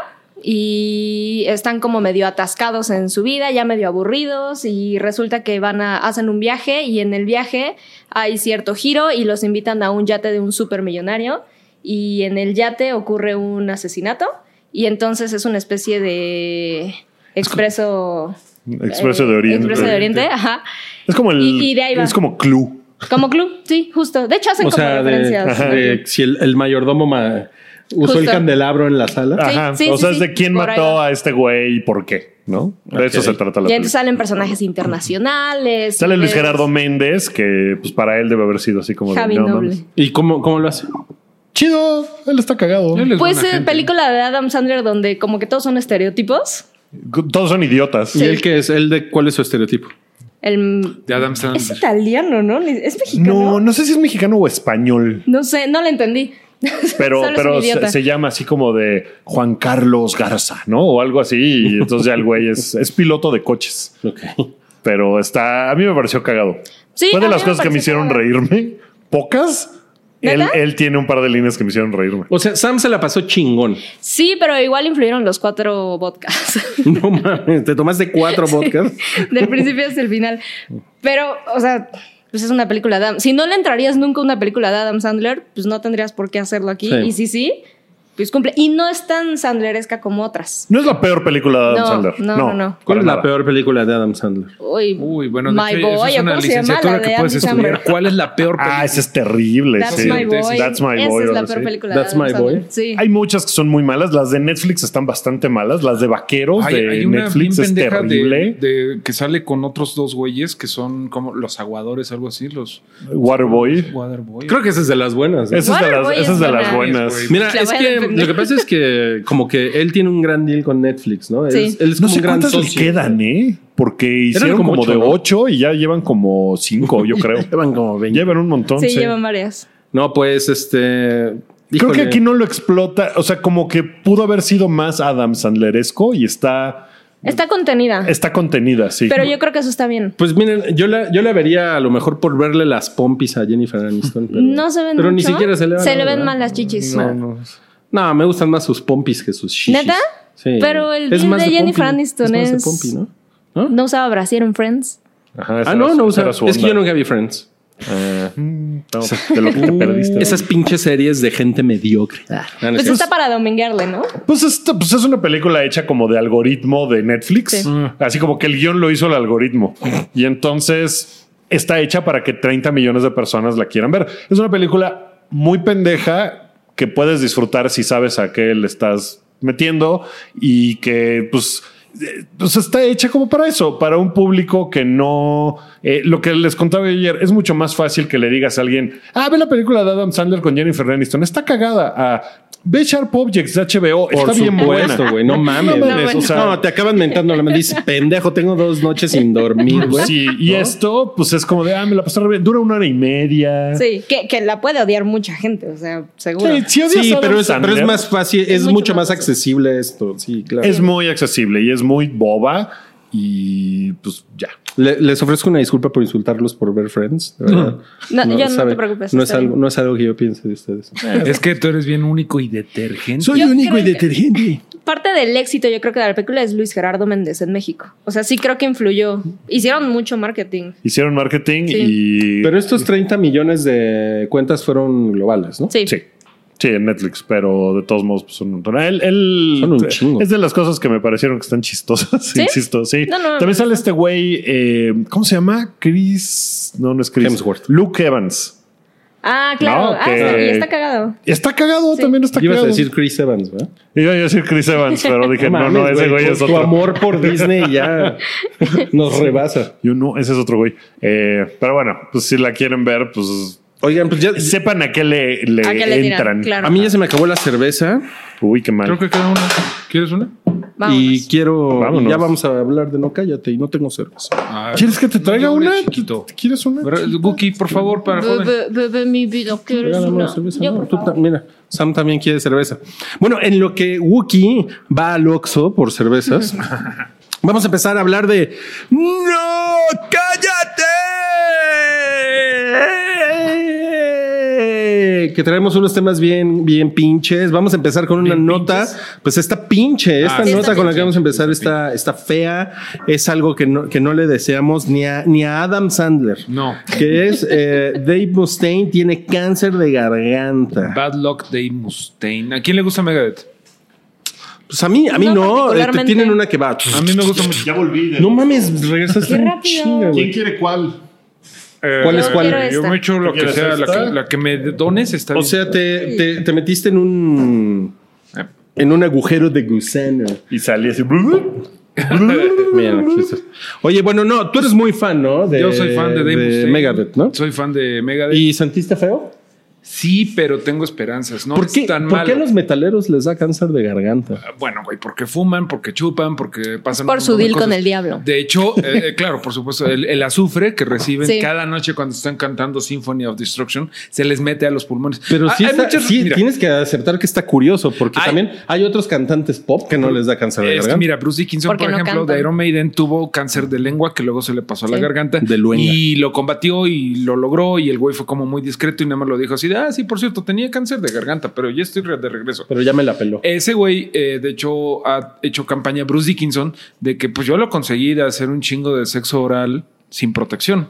y están como medio atascados en su vida, ya medio aburridos y resulta que van a hacen un viaje y en el viaje hay cierto giro y los invitan a un yate de un supermillonario y en el yate ocurre un asesinato y entonces es una especie de expreso Expreso de eh, Oriente. Expreso de Oriente, ajá. Es como el. Y- y de ahí va. Es como Clue. Como club, sí, justo. De hecho hacen O como sea, de, referencias. de si el, el mayordomo ma- usó el candelabro en la sala. Sí, Ajá. sí, o sea, sí, es de quién Por mató a este güey y por qué, ¿no? De eso se trata la Y entonces salen personajes internacionales. Sale Luis Gerardo Méndez, que pues para él debe haber sido así como de, Javi no Noble. mames. ¿Y cómo, cómo lo hace? Chido, él está cagado. Él es Pues eh, película de Adam Sandler donde como que todos son estereotipos. Todos son idiotas. ¿Y él qué es? ¿El de cuál es su estereotipo? El, De Adam es Sandler. italiano, ¿no? Es mexicano. No, no sé si es mexicano o español, No sé, no lo entendí. (laughs) pero, pero se, llama así como de Juan Carlos Garza, ¿no? O algo así. Y (laughs) entonces ya el güey es, es piloto de coches. Pero está, a mí me pareció cagado. Sí, Fue de las cosas que me hicieron cagado. reírme. Pocas, Él, él tiene un par de líneas que me hicieron reírme. O sea, Sam se la pasó chingón. Sí, pero igual influyeron los cuatro podcasts. (laughs) No mames, te tomaste cuatro vodkas. Del principio hasta el final. Pero, o sea, pues es una película de Adam. Si no le entrarías nunca a una película de Adam Sandler, pues no tendrías por qué hacerlo aquí. Sí. Y sí, sí, pues cumple. Y no es tan Sandleresca como otras. No es la peor película de Adam No, Sandler. no, no, no. ¿Cuál es la peor película de Adam Sandler? Uy, Uy, bueno, de My hecho, Boy, es ¿o una cómo se llama? licenciatura La que de puedes estudiar. ¿Cuál es la peor película? Ah, esa es terrible. That's sí. My Boy. That's My Esa Boy. es la peor así. película That's de Adam My Boy. Sandler. Sí. Hay muchas que son muy malas. Las de Netflix están bastante malas. Las de Vaqueros Hay, de hay una Netflix bien es de, terrible. de- que sale con otros dos güeyes que son como los aguadores, algo así, los Waterboy. Waterboy. Creo que esa es de las buenas. Esa es de las, Waterboy esa es es de las buena. buenas. Mira, es que. (laughs) lo que pasa es que como que él tiene un gran deal con Netflix, ¿no? Sí. Es- él es No como sé un gran cuántas le socio. quedan, ¿eh? Porque hicieron como como, ocho, de ¿no? 8 y ya llevan como 5, (laughs) yo creo. Llevan como 20. Llevan un montón. Sí, sí. llevan varias. No, pues este. Creo que aquí no lo explota. O sea, como que pudo haber sido más Adam Sandleresco y está, Está contenida. está contenida, sí. Pero yo creo que eso está bien. Pues miren, yo la, yo la vería a lo mejor por verle las pompis a Jennifer Aniston. Pero, no se ven Pero mucho. ni siquiera se le van Se le ven mal las chichis. No, no. No, me gustan más sus pompis que sus shishis. ¿Neta? Sí. Pero el Es más de Jennifer pompi, Aniston más de es- pompi, ¿no? ¿No? No usaba brasier en Friends. Ajá, Ah, no, su- no esa usa. era su Es que yo nunca vi Friends. Ah, no, de lo que te perdiste. Esas pinches series de gente mediocre. Ah, no, es Pues está para dominguearle, ¿no? Pues, esto, pues es una película hecha como de algoritmo de Netflix. Sí. Así como que el guion lo hizo el algoritmo. Y entonces está hecha para que 30 millones de personas la quieran ver. Es una película muy pendeja que puedes disfrutar si sabes a qué le estás metiendo y que pues... Pues está hecha como para eso, para un público que no. eh, lo que les contaba ayer es mucho más fácil que le digas a alguien: Ah, ve la película de Adam Sandler con Jennifer Aniston, está cagada. Ah, ve Sharp Objects de HBO, Por está bien buena. güey. No mames. No mames, o sea- no, te acaban mentando la. Dices, (laughs) pendejo, tengo dos noches sin dormir, güey. Sí, y esto, pues es como de, ah, me la pasé re bien. Dura una hora y media. Sí, que, que la puede odiar mucha gente, o sea, seguro. Sí, si odias Sí, a Adam pero es, pero es más fácil, es, mucho mucho más más accesible esto. Sí, claro. Es muy accesible y es muy boba. Y pues ya. Le- les ofrezco una disculpa por insultarlos por ver Friends. de. No, yo no sabe- te preocupes, No es, algo, no es algo que yo piense de ustedes. Es que tú eres bien único y detergente. Soy Yo único y detergente. Parte del éxito, yo creo que de la película es Luis Gerardo Méndez en México. O sea, sí creo que influyó. Hicieron mucho marketing. Hicieron marketing Sí. y. Pero estos 30 millones de cuentas fueron globales, ¿no? Sí. Sí. Sí, en Netflix, pero de todos modos, pues son un montón. Él, él- Son un chingo. es de las cosas que me parecieron que están chistosas. (laughs) ¿Sí? Insisto, sí. No, no, También no. sale este güey, eh, ¿cómo se llama? Chris. No, no es Chris. Hemsworth. Luke Evans. Ah, claro. No, ah, que- y está cagado. Está cagado, Sí. también está Ibas cagado. a decir Chris Evans, ¿verdad? Iba a decir Chris Evans, pero dije, no, no, ese güey tu- es Tu otro. amor por Disney ya (laughs) nos rebasa. Yo no, ese es otro güey. Eh, pero bueno, pues si la quieren ver, pues Oigan, pues ya. sepan a qué le, le ¿A qué le tiran? entran. Claro. A mí ya se me acabó la cerveza Uy, qué mal. Creo que queda una. ¿Quieres una? Vámonos. y quiero. Vámonos. Ya vamos a hablar de no cállate y no tengo cerveza. Ah, ¿Quieres que te traiga yo una? chiquito. ¿Quieres una? Guki, por favor, para Bebe, bebe mi vida, ¿quieres una? una cerveza. Yo, No, tú mira, Sam también quiere cerveza. Bueno, en lo que Wookie va al Oxxo por cervezas, (laughs) vamos a empezar a hablar de ¡No! ¡Cállate! Que traemos unos temas bien, bien pinches. Vamos a empezar con una ¿Bien nota. pinches? Pues esta pinche, esta Ah, sí, nota con la que vamos a empezar está, está fea. Es algo que no, que no le deseamos ni a, ni a Adam Sandler. No. Que es eh, Dave Mustaine tiene cáncer de garganta. Bad Luck Dave Mustaine. ¿A quién le gusta Megadeth? Pues a mí, a mí No no. particularmente. Este, tienen una que va. A mí me gusta mucho. Ya volví. de- No mames, regresaste Qué rápido. chinga. ¿Quién quiere cuál? Eh, ¿Cuál es cuál? Yo me echo lo que ¿Quieres sea. La que, la que me dones está O bien. sea, te, te, te metiste en un en un agujero de gusano. Y salí así. Mira. Oye, bueno, no, tú eres muy fan, ¿no? De, Yo soy fan de Dave Mustaine. Megadeth, ¿no? Soy fan de Megadeth. ¿Y sentiste feo? Sí, pero tengo esperanzas. No ¿Por es qué, tan ¿por malo. qué a los metaleros les da cáncer de garganta? Bueno, güey, porque fuman, porque chupan, porque pasan. Por su deal con el diablo. De hecho, eh, eh, (laughs) claro, por supuesto, el, el azufre que reciben Sí. cada noche cuando están cantando Symphony of Destruction se les mete a los pulmones. Pero Ah, sí, hay está- muchas- sí, mira, tienes que aceptar que está curioso, porque Hay- también hay otros cantantes pop que no les da cáncer de Es que garganta. mira, Bruce Dickinson, Porque por no ejemplo, cantan. de Iron Maiden tuvo cáncer de lengua que luego se le pasó a la garganta De y lo combatió y lo logró y el güey fue como muy discreto y nada más lo dijo así de, ah, sí, por cierto, tenía cáncer de garganta, pero ya estoy de regreso. Pero ya me la peló. Ese güey, eh, de hecho, ha hecho campaña Bruce Dickinson de que pues yo lo conseguí de hacer un chingo de sexo oral sin protección.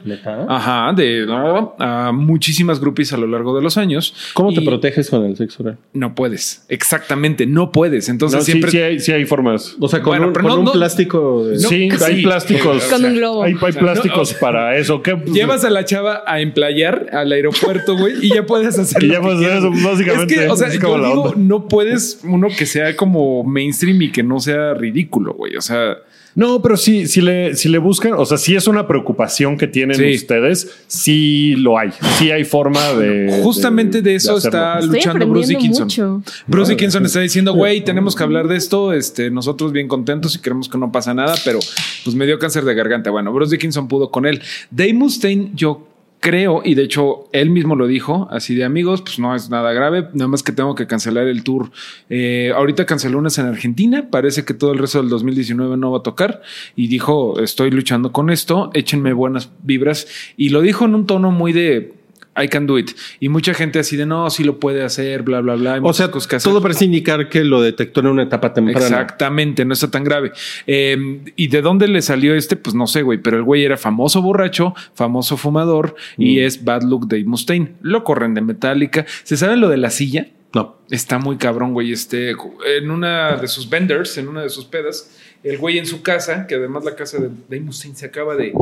Ajá, de ¿no? a muchísimas groupies a lo largo de los años. ¿Cómo te proteges con el sexo oral? No puedes. Exactamente, no puedes. Entonces No, siempre. sí hay, sí hay formas. O sea, con Bueno, un, pero con no- un no- plástico. de- No, sí, sí. hay plásticos. Con un globo. Hay, hay plásticos no, para eso. ¿Qué? Llevas a la chava a emplayar al aeropuerto, güey, y ya puedes hacer. Y ya puedes hacer eso, básicamente. Es que, o sea, Es como yo digo, onda. no puedes uno que sea como mainstream y que no sea ridículo, güey. O sea, No, pero sí, si le, si le buscan, o sea, si es una preocupación que tienen Sí. ustedes, sí lo hay. Sí hay forma de. Justamente de eso está Estoy luchando Bruce Dickinson. mucho. Bruce Dickinson está diciendo, güey, tenemos que hablar de esto. Este, nosotros bien contentos y creemos que no pasa nada, pero pues me dio cáncer de garganta. Bueno, Bruce Dickinson pudo con él. Dave Mustaine, yo creo, y de hecho él mismo lo dijo, así de amigos, pues no es nada grave, nada más que tengo que cancelar el tour. Eh, ahorita canceló unas en Argentina, parece que todo el resto del 2019 no va a tocar y dijo, estoy luchando con esto, échenme buenas vibras y lo dijo en un tono muy de... I can do it. Y mucha gente así de no, sí lo puede hacer, bla, bla, bla. O sea, cosas todo parece indicar que lo detectó en una etapa temprana. Exactamente, no está tan grave. Eh, ¿Y de dónde le salió este? Pues no sé, güey, pero el güey era famoso borracho, famoso fumador y es Bad Luck Dave Mustaine. Lo corren de Metallica. ¿Se sabe lo de la silla? No. Está muy cabrón, güey. Este, en una de sus vendors, en una de sus pedas, el güey en su casa, que además la casa de Mustaine se acaba de,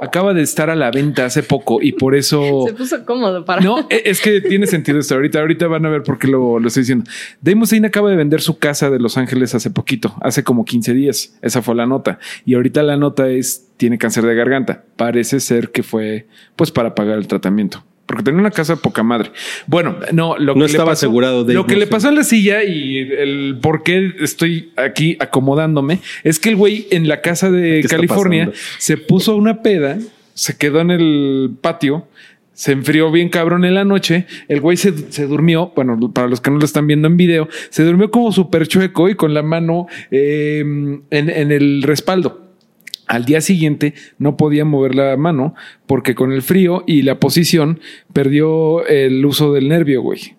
acaba de estar a la venta hace poco y por eso. Se puso cómodo para. No, e- es que tiene sentido esto. Ahorita, ahorita van a ver por qué lo, lo estoy diciendo. Mustaine acaba de vender su casa de Los Ángeles hace poquito, hace como 15 días. Esa fue la nota. Y ahorita la nota es, tiene cáncer de garganta. Parece ser que fue, pues, para pagar el tratamiento. Porque tenía una casa poca madre. Bueno, no, lo No que estaba le pasó, asegurado Dave Lo que le pasó en la silla y el por qué estoy aquí acomodándome es que el güey en la casa de California se puso una peda, se quedó en el patio, se enfrió bien cabrón en la noche, el güey se, se durmió, bueno, para los que no lo están viendo en video, se durmió como súper chueco y con la mano eh, en, en el respaldo. Al día siguiente no podía mover la mano porque con el frío y la posición perdió el uso del nervio, güey.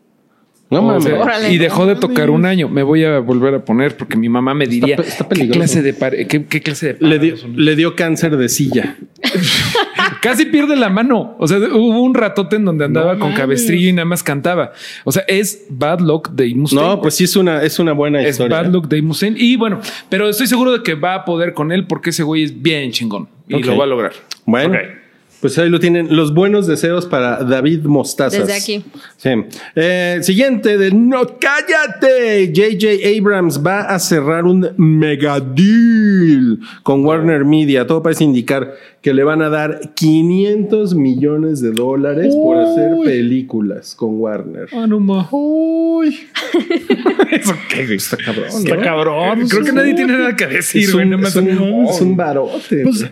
No O mames. sea, Órale. y dejó de tocar un año. Me voy a volver a poner porque mi mamá me diría pe- está ¿qué clase de pare- qué, qué clase de Le, dio, son? le dio cáncer de silla. (laughs) Casi pierde la mano. O sea, hubo un ratote en donde andaba No con mames. cabestrillo y nada más cantaba. O sea, es Bad Luck de Mustaine. No, pues sí es una, es una buena es historia. Bad Luck de Mustaine. Y bueno, pero estoy seguro de que va a poder con él porque ese güey es bien chingón y lo va a lograr. Bueno, Ok. Pues ahí lo tienen. Los buenos deseos para David Mostazas. Desde aquí. Sí. Eh, siguiente de No Cállate. JJ Abrams va a cerrar un mega deal con Warner Media. Todo parece indicar que le van a dar 500 millones de dólares por hacer películas con Warner. Ah, no ma. Uy, (laughs) Eso qué. Está cabrón. ¿no? está cabrón. Creo que nadie tiene nada que decir, Es güey. un, más es un- un- es un barote. Pues,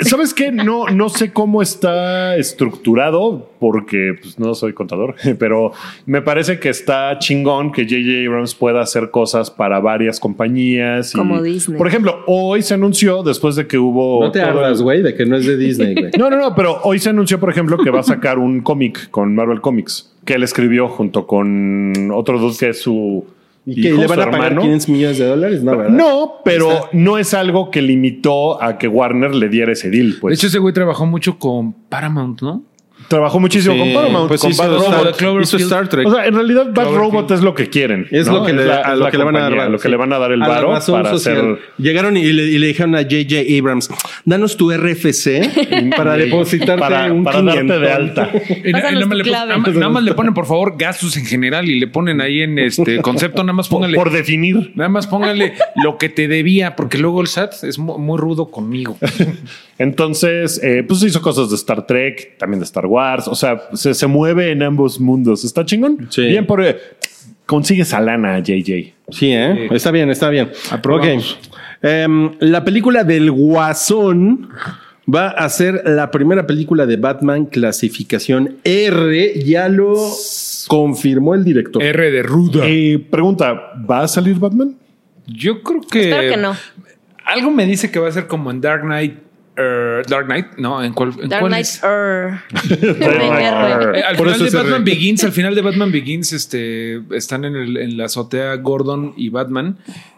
¿sabes qué? No, no sé cómo está estructurado porque pues, no soy contador, (laughs) pero me parece que está chingón que J.J. Abrams pueda hacer cosas para varias compañías. y- Como Disney. Por ejemplo, hoy se anunció después de que hubo... no te ardas, güey, de que no es de Disney, güey. (laughs) No, no, no, pero hoy se anunció, por ejemplo, que va a sacar un cómic con Marvel Comics que él escribió junto con otro dude que es su. ¿Y que le van a pagar hermano. 500 millones de dólares? No, ¿verdad? No, pero Está. no es algo que limitó a que Warner le diera ese deal. Pues De hecho, ese güey trabajó mucho con Paramount, ¿no? Trabajó muchísimo Sí, con Paramount, pues con hizo, Bad Robot, Cloverfield. hizo Star Trek. O sea, en realidad Bad. Robot es lo que quieren. Es ¿no? lo que, le, la- a lo le van a dar. compañía, lo que le van a dar el varo para social. hacer. Llegaron y le, y le dijeron a J.J. Abrams, danos tu RFC (laughs) para depositarte para, un para darte 500. de alta. Y nada, más le pon- clave. nada más- nada más le ponen, por favor, gastos en general y le ponen ahí en este concepto, nada más póngale. por definir. Nada más póngale lo que te debía, porque luego el SAT es mu- muy, rudo conmigo. (laughs) Entonces, eh, pues hizo cosas de Star Trek, también de Star Wars. O sea, se, se mueve en ambos mundos. ¿Está chingón? Sí. Bien por... eh, consigue esa lana, JJ. Sí, ¿eh? Está bien, está bien. Aprobamos. Ok. Em, la película del Guasón va a ser la primera película de Batman clasificación R. Ya lo confirmó el director. R de ruda. Eh, pregunta, ¿va a salir Batman? Yo creo que. Espero que no. Algo me dice que va a ser como en Dark Knight eh, Dark Knight, no, ¿en cuál? en Dark cuál Knight es? (laughs) Knight. Eh, al Por final eso de Batman re- Begins, al final de Batman Begins, este, están en, el- en la azotea Gordon y Batman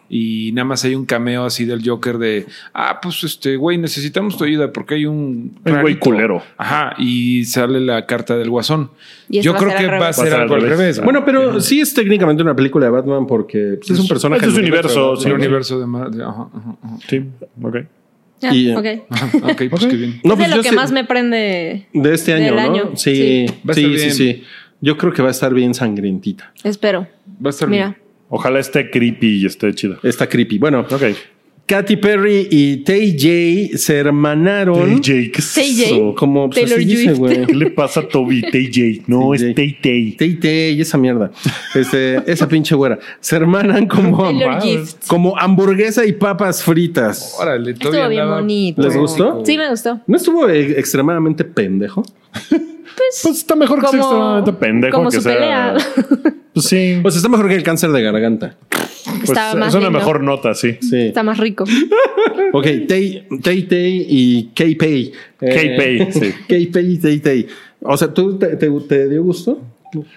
y nada más hay un cameo así del Joker de, ah, pues este, güey, necesitamos tu ayuda porque hay un... Un güey rarito". culero. Ajá, y sale la carta del guasón. Yo creo que va a ser algo al revés. Bueno, pero sí es técnicamente una película de Batman porque pues, es un personaje. es su universo, sí. el universo de... Ajá. Sí, ok. (laughs) Ah, Y, ok. Ajá, ok, pues qué bien. No, es pues de lo yo que sé- más me prende. De este año, del ¿no? año, Sí, sí. Va a sí, estar sí, bien. sí. Yo creo que va a estar bien sangrientita. Espero. Va a estar Mira. bien. Ojalá esté creepy y esté chida. Está creepy. Bueno, Ok. Katy Perry y Tay J se hermanaron. TJ, ¿qué es TJ. eso? Como pues, Taylor así dice, Swift. güey. ¿Qué le pasa a Toby? (laughs) TJ. No, TJ. es Tay Tay. Tay Tay y esa mierda. Este, esa pinche güera. Se hermanan como, hamburguesa y papas fritas. Órale, Estuvo todavía bien bonito. ¿Les gustó? Sí, me gustó. ¿No estuvo eh, extremadamente pendejo? (laughs) Pues está mejor que sea extremadamente pendejo como que su sea. pelea. (laughs) Pues sí. Pues está mejor que el cáncer de garganta. Pues Estaba más es una lindo. mejor nota, sí. Sí. Está más rico. (laughs) Ok, Tay Tay Tay y K-Pay. K-Pay, sí. (laughs) K-Pay y Tay Tay. O sea, ¿tú te, te- te dio gusto?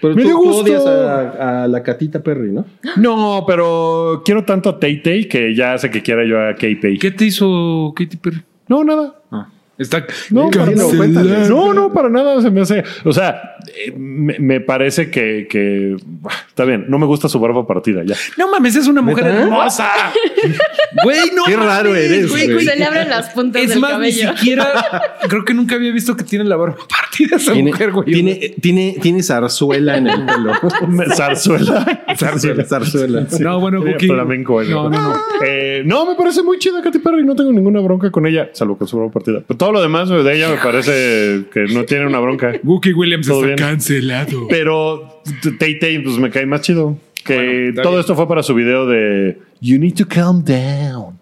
Pero Me tú, dio tú gusto. odias a, a la catita Perry, ¿no? No, pero quiero tanto a Tay Tay que ya hace que quiera yo a K-Pay. ¿Qué te hizo Katy Perry? No, nada. Ah, está. No, Cancelado. no, no, para nada se me hace. O sea, me, me parece que, que está bien. No me gusta su barba partida ya. No mames, es una mujer hermosa. (laughs) Güey, no. Qué raro mames, eres, güey, güey. Se le abren las puntas Es del más, ni cabello. siquiera. Creo que nunca había visto que tiene la barba partida esa Tiene, mujer, güey. tiene, tiene, tiene zarzuela en el pelo. Zarzuela. zarzuela. zarzuela. No, bueno, Sí, Cookie. flamenco. eh. No, no, no. Eh, no, me parece muy chida Katy Perry. No tengo ninguna bronca con ella, salvo con su barba partida. Pero todo lo demás de ella me parece que no tiene una bronca. Wookie Williams Todo está bien. Cancelado. Pero Tay Tay, pues me cae más chido. Que Bueno, está todo bien. esto fue para su video de You Need to Calm Down.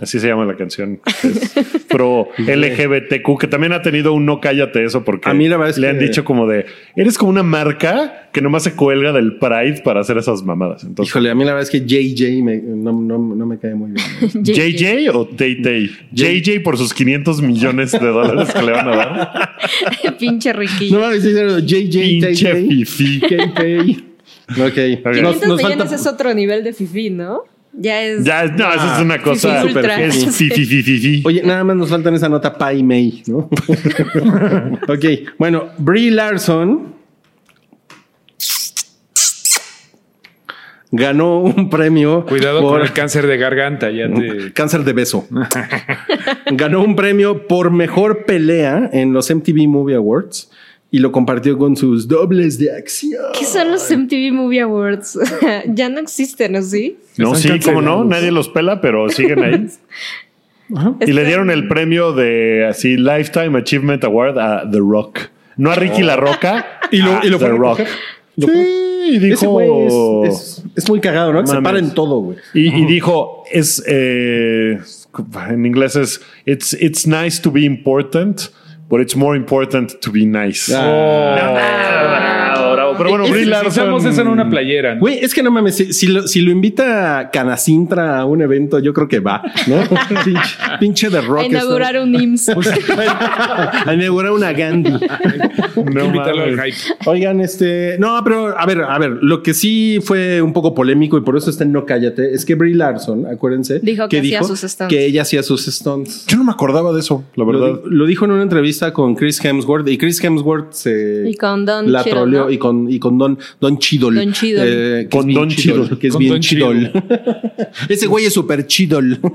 Así se llama la canción. Es (laughs) pro LGBTQ, que también ha tenido un no cállate eso porque A mí la verdad es le han dicho como de eres como una marca que nomás se cuelga del Pride para hacer esas mamadas. Entonces, Híjole, a mí la verdad es que JJ me- no, no, no me cae muy bien. (laughs) JJ o Tay Tay? JJ por sus 500 millones de dólares que le van a dar. (laughs) Pinche riquillo. No pero JJ, Pinche fifi. Ok. 500 Nos, nos millones falta. es otro nivel de fifi, ¿no? Ya es. Ya, no, esa es una cosa ultra. Es (laughs) fifi, fifi, fifi. Oye, nada más nos faltan esa nota Pai May, ¿no? (laughs) ok, bueno, Brie Larson ganó un premio Cuidado por con el cáncer de garganta, ya te. (laughs) cáncer de beso. ganó un premio por mejor pelea en los MTV Movie Awards y lo compartió con sus dobles de acción. ¿Qué son los MTV Movie Awards? (laughs) ya no existen, ¿o sí? No, sí, como no, nadie los pela, pero siguen ahí. (laughs) Y le dieron el premio de así Lifetime Achievement Award a The Rock. No a Ricky La Roca, Y lo- y lo The Rock. Lo Sí, y Ese dijo güey es, es- es muy cagado, ¿no? Que Se Mames. para en todo, güey. y, y dijo es eh, en inglés es it's it's nice to be important, but it's more important to be nice. Bravo, oh. bravo. Pero bueno, Brie Larson. eso en una playera. ¿no? Güey, es que no mames, si, si lo, si lo invita Canacintra a un evento, yo creo que va, ¿no? (laughs) pinche, pinche de rock. A inaugurar un IMSS. (laughs) a inaugurar una Gandhi. No Invitarlo al hype. Oigan, este, no, pero a ver, a ver, lo que sí fue un poco polémico y por eso está en No Cállate, es que Brie Larson, acuérdense, Dijo que hacía sus stunts. que ella hacía sus stunts. Yo no me acordaba de eso, la verdad. Lo, lo dijo en una entrevista con Chris Hemsworth y Chris Hemsworth se Y con Don la Cheadle, troleó ¿no? y con y con Don Don Chidol. Don Cheadle. que Con Don Cheadle. que es Con bien Don chidol. (laughs) Ese güey es súper chidol. (laughs)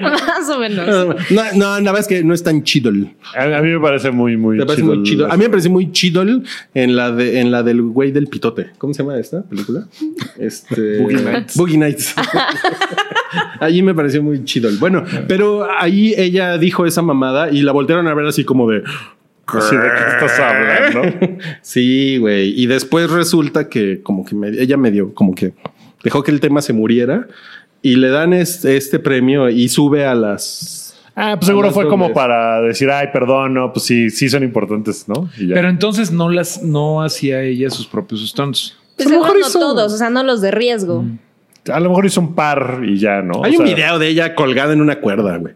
Más o menos. no, no, la verdad es que no es tan chidol. A, a mí me parece muy, muy Me parece chido muy el- chido. A mí me parece muy chidol en la de en la del güey del pitote. ¿Cómo se llama esta película? Este Boogie Nights. Boogie Nights. (laughs) Allí me pareció muy chidol. Bueno, pero ahí ella dijo esa mamada y la voltearon a ver así como de Así de qué estás hablando. (laughs) Sí, güey. Y después resulta que como que me- ella medio como que dejó que el tema se muriera y le dan este, este premio y sube a las Ah, pues seguro fue como para decir, ay, perdón, no, pues sí, sí son importantes, ¿no? Y ya. Pero entonces no las no hacía ella sus propios stunts. Pues A lo mejor seguro no hizo- todos, o sea, no los de riesgo. A lo mejor hizo un par y ya, ¿no? Hay O un sea, video de ella colgada en una cuerda, güey.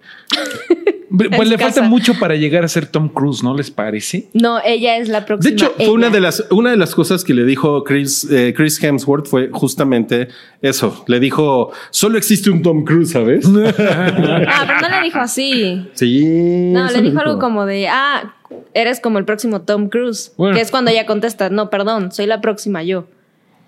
Pues le falta casa. mucho para llegar a ser Tom Cruise, ¿no les parece? No, ella es la De próxima. hecho, fue una de las una de las cosas que le dijo Chris, eh, Chris Hemsworth fue justamente eso. Le dijo, solo existe un Tom Cruise, ¿sabes? (laughs) Ah, pero no le dijo así. sí. No, le dijo algo como de, ah, eres como el próximo Tom Cruise. Bueno. Que es cuando ella contesta, no, perdón, soy la próxima yo.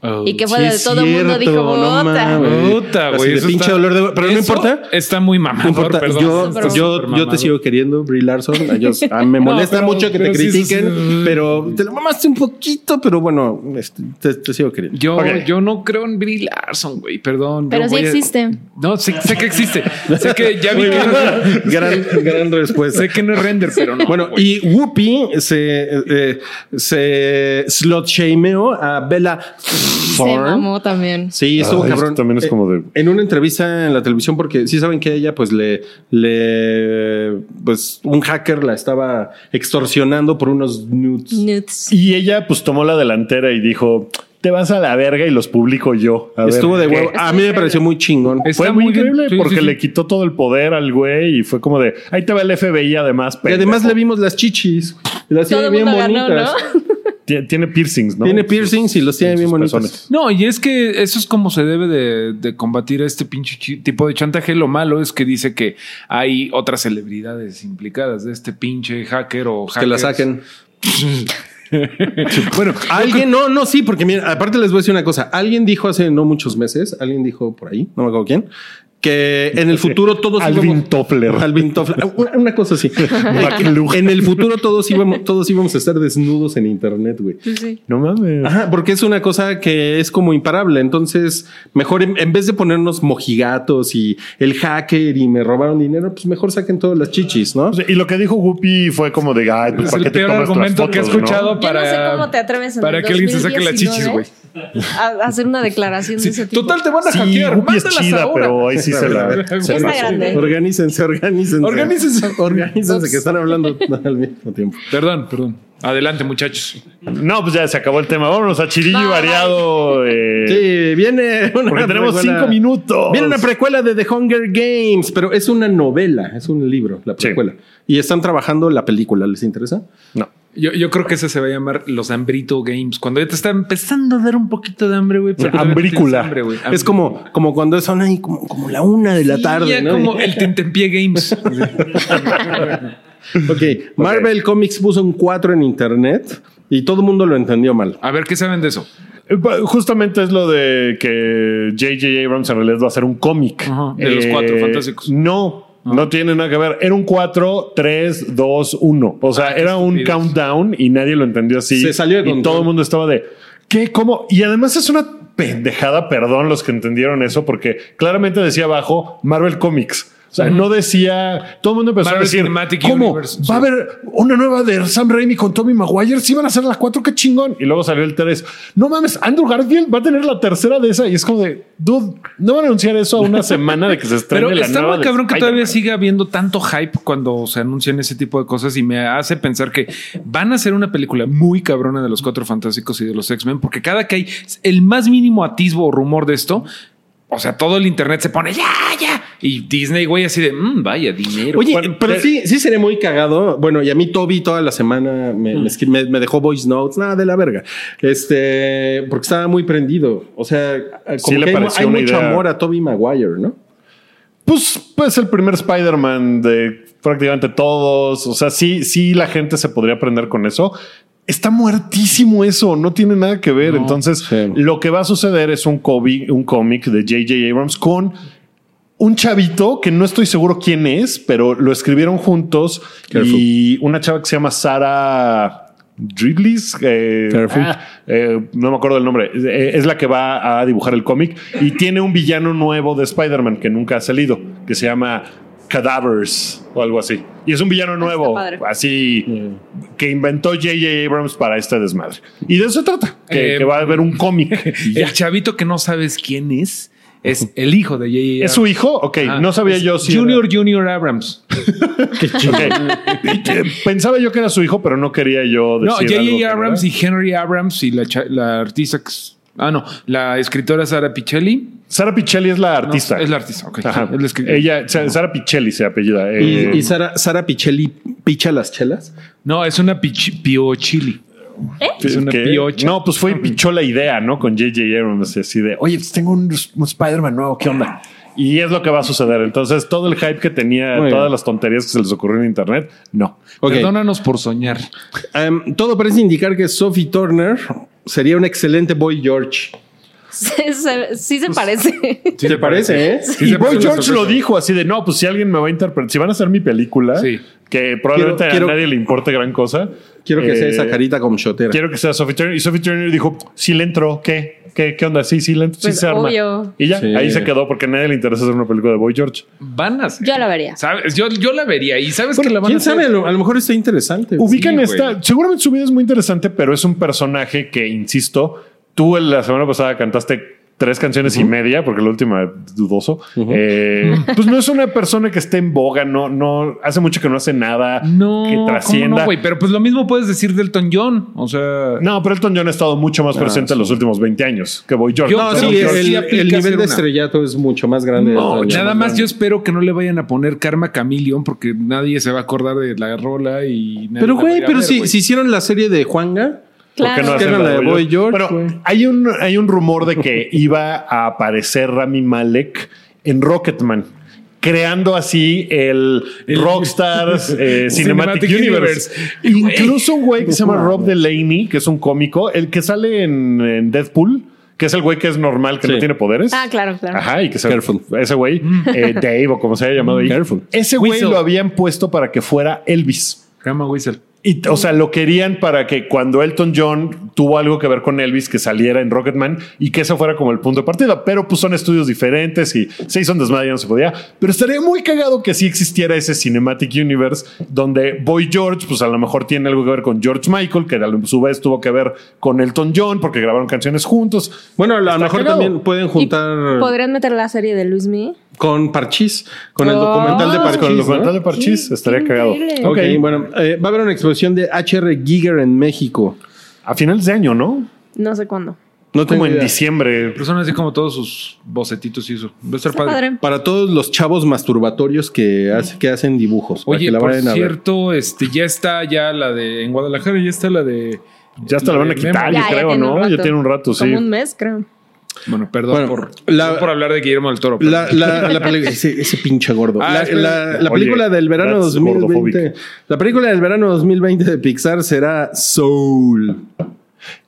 Oh, y que fue Sí, de todo el mundo dijo, no "Puta". güey. de pinche está- dolor de- pero no importa. Está muy No mamador, importa, perdón. yo, está yo, te sigo queriendo, Brie Larson. (laughs) Yo- ah, me molesta pero- mucho que te pero sí, sí, critiquen, sí. pero te lo mamaste un poquito, pero bueno, este, te, te sigo queriendo. Yo, yo no creo en Brie Larson, güey. Perdón. Pero sí a- existe. No, sé, sé que existe. sé que ya vi que no, (laughs) gran, gran respuesta. sé que no es render, pero no. Bueno, y Whoopi se, eh, se slot shameó a Bella Se mamó también. Sí, estuvo Ay, cabrón. también es Eh, como de- En una entrevista en la televisión, porque sí saben que ella, pues le, le, pues un hacker la estaba extorsionando por unos nudes. Nudes. Y ella pues tomó la delantera y dijo, te vas a la verga y los publico yo. A ver, Estuvo de huevo. A mí me pareció muy chingón. Está Fue muy increíble Sí, porque sí, sí. le quitó todo el poder al güey y fue como de, ahí te va el FBI además. Y además pendejo". le vimos las chichis. Y las Todo tiene bien ganó, bonitas. ¿no? Tie- Tiene piercings, ¿no? Tiene piercings y los tiene en bien bonitos. pezones. No, y es que eso es como se debe de, de combatir a este pinche tipo de chantaje. Lo malo es que dice que hay otras celebridades implicadas de este pinche hacker o Que la hackers. saquen. (laughs) Bueno, (laughs) Alguien, no, no, sí, porque mira, aparte les voy a decir una cosa. Alguien dijo hace no muchos meses, alguien dijo por ahí, no me acuerdo quién, que en el futuro todos Alvin íbamos- Toffler. Alvin Toffler. Una, una cosa así. (laughs) en el futuro todos íbamos, todos íbamos a estar desnudos en internet, güey. No mames. Ajá, porque es una cosa que es como imparable. Entonces, mejor en, en vez de ponernos mojigatos y el hacker y me robaron dinero, pues mejor saquen todas las chichis, ¿no? Sea, Y lo que dijo Whoopi fue como de, ay, pues es ¿para el qué te peor tomas las argumento que he fotos, no?" escuchado Yo para, no sé cómo te atreves en para que alguien se saque las 2019, chichis, güey. (laughs) A, hacer una declaración de ese tipo. Total, te van a Sí, hackear. Whoopi es chida, ahora. pero hoy sí se la... se pasó. grande. Organícense, organícense. Organícense. Organícense que están hablando (laughs) al mismo tiempo. Perdón, perdón. Adelante, muchachos. No, pues ya se acabó el tema. Vámonos a Chirillo Bye. variado. eh, Sí, viene una Porque tenemos precuela- cinco minutos. Viene una precuela de The Hunger Games, pero es una novela, es un libro, la Sí. precuela. Y están trabajando la película, ¿les interesa? No. Yo, yo creo que ese se va a llamar los Hambrito Games. Cuando ya te está empezando a dar un poquito de hambre, güey. pero todavía no tienes Hambrícula. hambre, güey. Es como, como cuando son ahí como, como la una de la Sí, tarde, ya ¿no? como el Tentempié Games. (laughs) Ok, Marvel Comics puso un 4 en internet y todo el mundo lo entendió mal. A ver, ¿qué saben de eso? Eh, Justamente es lo de que J.J. Abrams en realidad va a hacer un cómic. Eh, de los cuatro fantásticos. No, no tiene nada que ver. Era un 4, 3, 2, 1. O sea, Ah, era un countdown y nadie lo entendió así. Se salió de Y control. todo el mundo estaba de, ¿qué? ¿Cómo? Y además es una pendejada, perdón los que entendieron eso, porque claramente decía abajo Marvel Comics. O sea, no decía, todo el mundo empezó a decir, Cinematic ¿cómo? Universe, ¿Va a haber una nueva de Sam Raimi con Tommy Maguire? Sí van a hacer las cuatro, qué chingón. Y luego salió el 3. No mames, Andrew Garfield va a tener la tercera de esa. Y es como de, dude, no van a anunciar eso a una (laughs) semana de que se estrene Pero la está nueva muy cabrón que todavía siga habiendo tanto hype cuando se anuncian ese tipo de cosas y me hace pensar que van a hacer una película muy cabrona de los Cuatro Fantásticos y de los X-Men, porque cada que hay el más mínimo atisbo o rumor de esto, o sea, todo el internet se pone ya, ya. Y Disney, güey, así de "Mm, vaya dinero. Oye, Bueno, pero eh, sí, sí sería muy cagado. Bueno, y a mí Toby toda la semana me, me escri- me- me dejó voice notes, nada de la verga. Este, porque estaba muy prendido. O sea, como Sí le que hay, mucho idea. amor a Toby Maguire, ¿no? Pues, pues el primer Spider-Man de prácticamente todos. O sea, sí, sí, la gente se podría aprender con eso. Está muertísimo eso, no tiene nada que ver. Entonces, sí. lo que va a suceder es un cómic, un cómic de J.J. Abrams con un chavito que no estoy seguro quién es, pero lo escribieron juntos y una chava que se llama Sara Driblis, eh, ah, eh, no me acuerdo del nombre, Eh, es la que va a dibujar el cómic y tiene un villano nuevo de Spider-Man que nunca ha salido, que se llama Cadavers o algo así. Y es un villano nuevo, así que inventó J.J. Abrams para este desmadre. Y de eso se trata, que, Eh, que va a haber un cómic. (laughs) el chavito que no sabes quién es, es el hijo de J.J. ¿Es su hijo? Ok, Ah, no sabía yo si. Junior Junior Abrams. (laughs) era- Ok. (laughs) Pensaba yo que era su hijo, pero no quería yo No, decir. que J.J. no Abrams era. y Henry Abrams y la, la artista Ah, no. La escritora Sara Pichelli. Sara Pichelli es la No, artista. es la artista, ok. Ajá. Es la escritora. Ella, Sa- Sara Pichelli se apellida. Y, Eh, y Sara, Sara Pichelli picha las chelas. No, es una pich- piocha. No, pues fue y pichó la idea, ¿no? Con J.J. Abrams, así de, oye, pues tengo un, un Spider-Man nuevo, ¿qué onda? Y es lo que va a suceder. Entonces, todo el hype que tenía, Muy todas bien. las tonterías que se les ocurrió en Internet, no. Ok. Perdónanos por soñar. Em, todo parece indicar que Sophie Turner sería un excelente Boy George. Sí, se, sí se parece. ¿Sí te parece, eh? Sí, y se Boy George lo dijo así de, no, pues si alguien me va a interpretar, si van a hacer mi película, Sí. que probablemente Quiero- quiero- a nadie le importe gran cosa. Quiero que sea eh, esa carita como shotera. Quiero que sea Sophie Turner. Y Sophie Turner dijo, sí le entró, ¿qué? ¿Qué, qué onda? Sí, sí le entró, sí Pues, se arma. obvio. Y ya, Sí. ahí se quedó porque a nadie le interesa hacer una película de Boy George. Van a. Yo la vería. ¿Sabes? Yo, yo la vería. Y sabes que la van ¿Quién a hacer? sabe? A lo, mejor está interesante. Ubican Sí, esta. Seguramente su vida es muy interesante, pero es un personaje que, insisto, tú la semana pasada cantaste tres canciones y media, porque la última dudoso. Eh, (laughs) pues no es una persona que esté en boga, no, no hace mucho que no hace nada No, que ¿cómo trascienda. no? Pero pues lo mismo puedes decir del Elton John. O sea, No, pero Elton John ha estado mucho más presente en los últimos 20 años que Boy George. Yo No, creo sí, que el, nivel de estrellato es mucho más grande. No, nada más yo espero que no le vayan a poner Karma Chameleon porque nadie se va a acordar de la rola y nadie Pero, güey, pero ver, si, si hicieron la serie de Juanga, ¿Por qué no Claro. hacen Era la de Boy George, Pero güey. hay un, hay un rumor de que (laughs) iba a aparecer Rami Malek en Rocketman. Creando así el, El- Rockstars (laughs) eh, Cinematic, Cinematic Universe. Incluso un güey que se llama Rob Delaney, que es un cómico, el que sale en, en Deadpool, que es el güey que es normal, que Sí. no tiene poderes. Ah, claro, claro. Ajá, y que se, Careful. ese güey, (laughs) eh, Dave o como se haya llamado ahí. Careful. Ese güey Whistle. lo habían puesto para que fuera Elvis. Whistle. Y, o sea, lo querían para que cuando Elton John tuvo algo que ver con Elvis, que saliera en Rocketman y que eso fuera como el punto de partida. Pero pues son estudios diferentes y se hizo un desmadre y no se podía. Pero estaría muy cagado que sí existiera ese Cinematic Universe donde Boy George, pues a lo mejor tiene algo que ver con George Michael, que a su vez tuvo que ver con Elton John porque grabaron canciones juntos. bueno, a lo mejor cagado. también pueden ¿Y juntar ¿Podrían meter la serie de Luis Me? Con Parchís, con el Oh. documental de Ah, Parchís. con el ¿no? documental de Parchís Qué- estaría cagado. Ok, bueno, eh, va a haber una exposición de HR Giger en México. A finales de año, ¿no? No sé cuándo. No Como en idea. diciembre. Pero son así como todos sus bocetitos y eso. Va a Está padre. padre. Para todos los chavos masturbatorios que, hace- que hacen dibujos. para Oye, que la por cierto, este ya está ya la de en Guadalajara, ya está la de. Ya hasta la van a de quitar, yo creo, ¿no? Ya tiene un rato, sí. Como un mes, creo. Bueno, perdón Bueno, por, la- perdón por hablar de Guillermo del Toro. pero- La, la- la peli- (laughs) ese, ese pinche gordo. Ah, la, Oye, película del verano that's 2020. gordophobic. La película del verano 2020 de Pixar será Soul.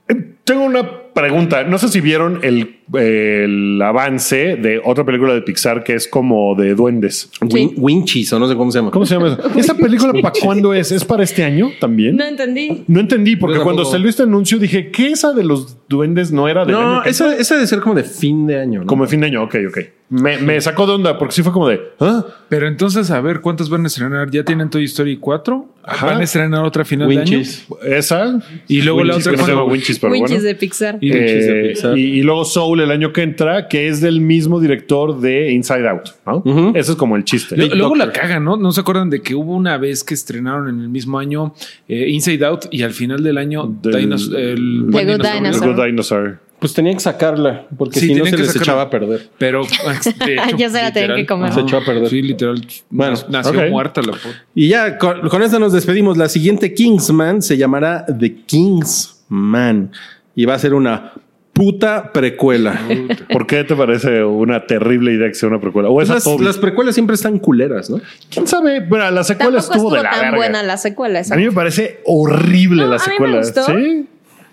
Eh, Tengo una pregunta. No sé si vieron el, el avance de otra película de Pixar que es como de duendes. Win- Winchies, o no sé cómo se llama. ¿Cómo se llama eso? (laughs) ¿Esa película para cuándo es? ¿Es para este año también? No entendí. No entendí, porque cuando salió este anuncio dije, ¿qué esa de los duendes no era de No, esa, esa debe ser como de fin de año. ¿no? Como de fin de año, ok, ok. Me, me sacó de onda porque sí fue como de, ¿ah? Pero entonces, a ver, ¿cuántas van a estrenar? ¿Ya tienen Toy Story 4? Ajá. ¿Van a estrenar otra final de año? Winchies. Esa. Y luego la otra que no se llama Winchies, pero Winchies bueno. de Pixar. Y- Winchies de Eh, Pixar. y, y luego Soul el año que entra, que es del mismo director de Inside Out, ¿no? Ujú. Ese es como el chiste. Lu- Luego la cagan, ¿no? ¿No se acuerdan de que hubo una vez que estrenaron en el mismo año eh, Inside Out y al final del año Del- Dinos- el The Good? The Dinosaur. Good Dinosaur. Pues tenían que sacarla, porque Sí, si no se que les sacarla. echaba a perder. Pero (laughs) hecho, (laughs) Ya se la tenían que comer. Se echó a perder. Sí, literal. Bueno, nació muerta la. Y ya, con, con esta nos despedimos. La siguiente Kingsman se llamará The Kingsman. Y va a ser una puta precuela. (laughs) ¿Por qué te parece una terrible idea que sea una precuela? O esa las, precuelas siempre están culeras, ¿no? ¿Quién sabe? Bueno, la secuela Tampoco estuvo, estuvo de la tan verga. buena la secuela. A mí me parece horrible No, la a mí me secuela. gustó, sí.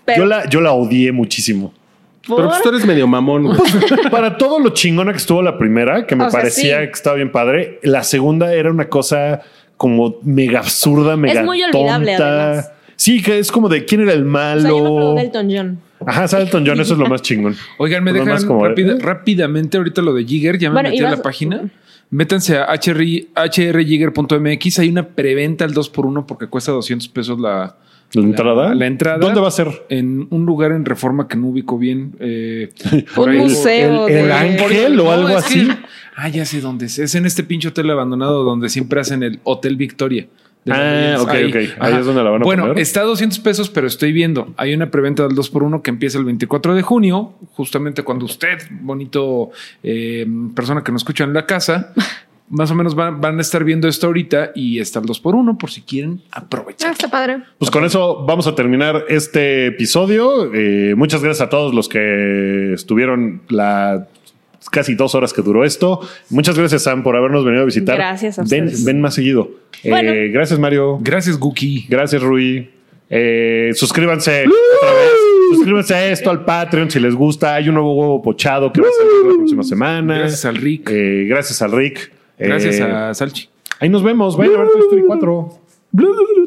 pero- Yo, la, yo la odié muchísimo. Pero pues tú eres medio mamón. güey. Para todo lo chingona que estuvo la primera, que me O sea, parecía sí. que estaba bien padre, la segunda era una cosa como mega absurda, mega muy olvidable, tonta. además. Sí, que es como de quién era el O malo. sea, yo me Elton John. Ajá, sale Elton John, eso es lo más chingón. (laughs) Oigan, me dejan como rápida- rápidamente ahorita lo de Jigger. Ya me Bueno, metí a vas- la página. Métanse a HR, hrjigger.mx. Hay una preventa al 2x1 porque cuesta 200 pesos la, ¿La entrada? La, entrada. ¿Dónde va a ser? En un lugar en Reforma que no ubico bien. eh, (laughs) por Un ahí. museo. el- de- el ángel o algo así. que- ah, ya sé dónde es. Es en este pinche hotel abandonado donde siempre hacen el Hotel Victoria. Ah, ok, ok. Ahí Ajá. es donde la van a bueno, poner. está a 200 pesos, pero estoy viendo. Hay una preventa del 2x1 que empieza el 24 de junio, justamente cuando usted, bonito eh, persona que nos escucha en la casa, (laughs) más o menos van, van a estar viendo esto ahorita y está el 2x1 por si quieren Ah, aprovechar. está padre. Pues con eso vamos a terminar este episodio. Eh, muchas gracias a todos los que estuvieron la casi dos horas que duró esto. Muchas gracias, Sam, por habernos venido a visitar. Gracias a ven, ustedes. ven más seguido. Eh, gracias, Mario. Gracias, Guki. Gracias, Rui. Eh, suscríbanse otra vez. Suscríbanse a esto, al Patreon, si les gusta. Hay un nuevo huevo pochado que va a salir la próxima semana. Gracias al Rick. Eh, gracias al Rick. Gracias Eh, a Salchi. Ahí nos vemos. Vayan a ver Toy Story 4. (laughs)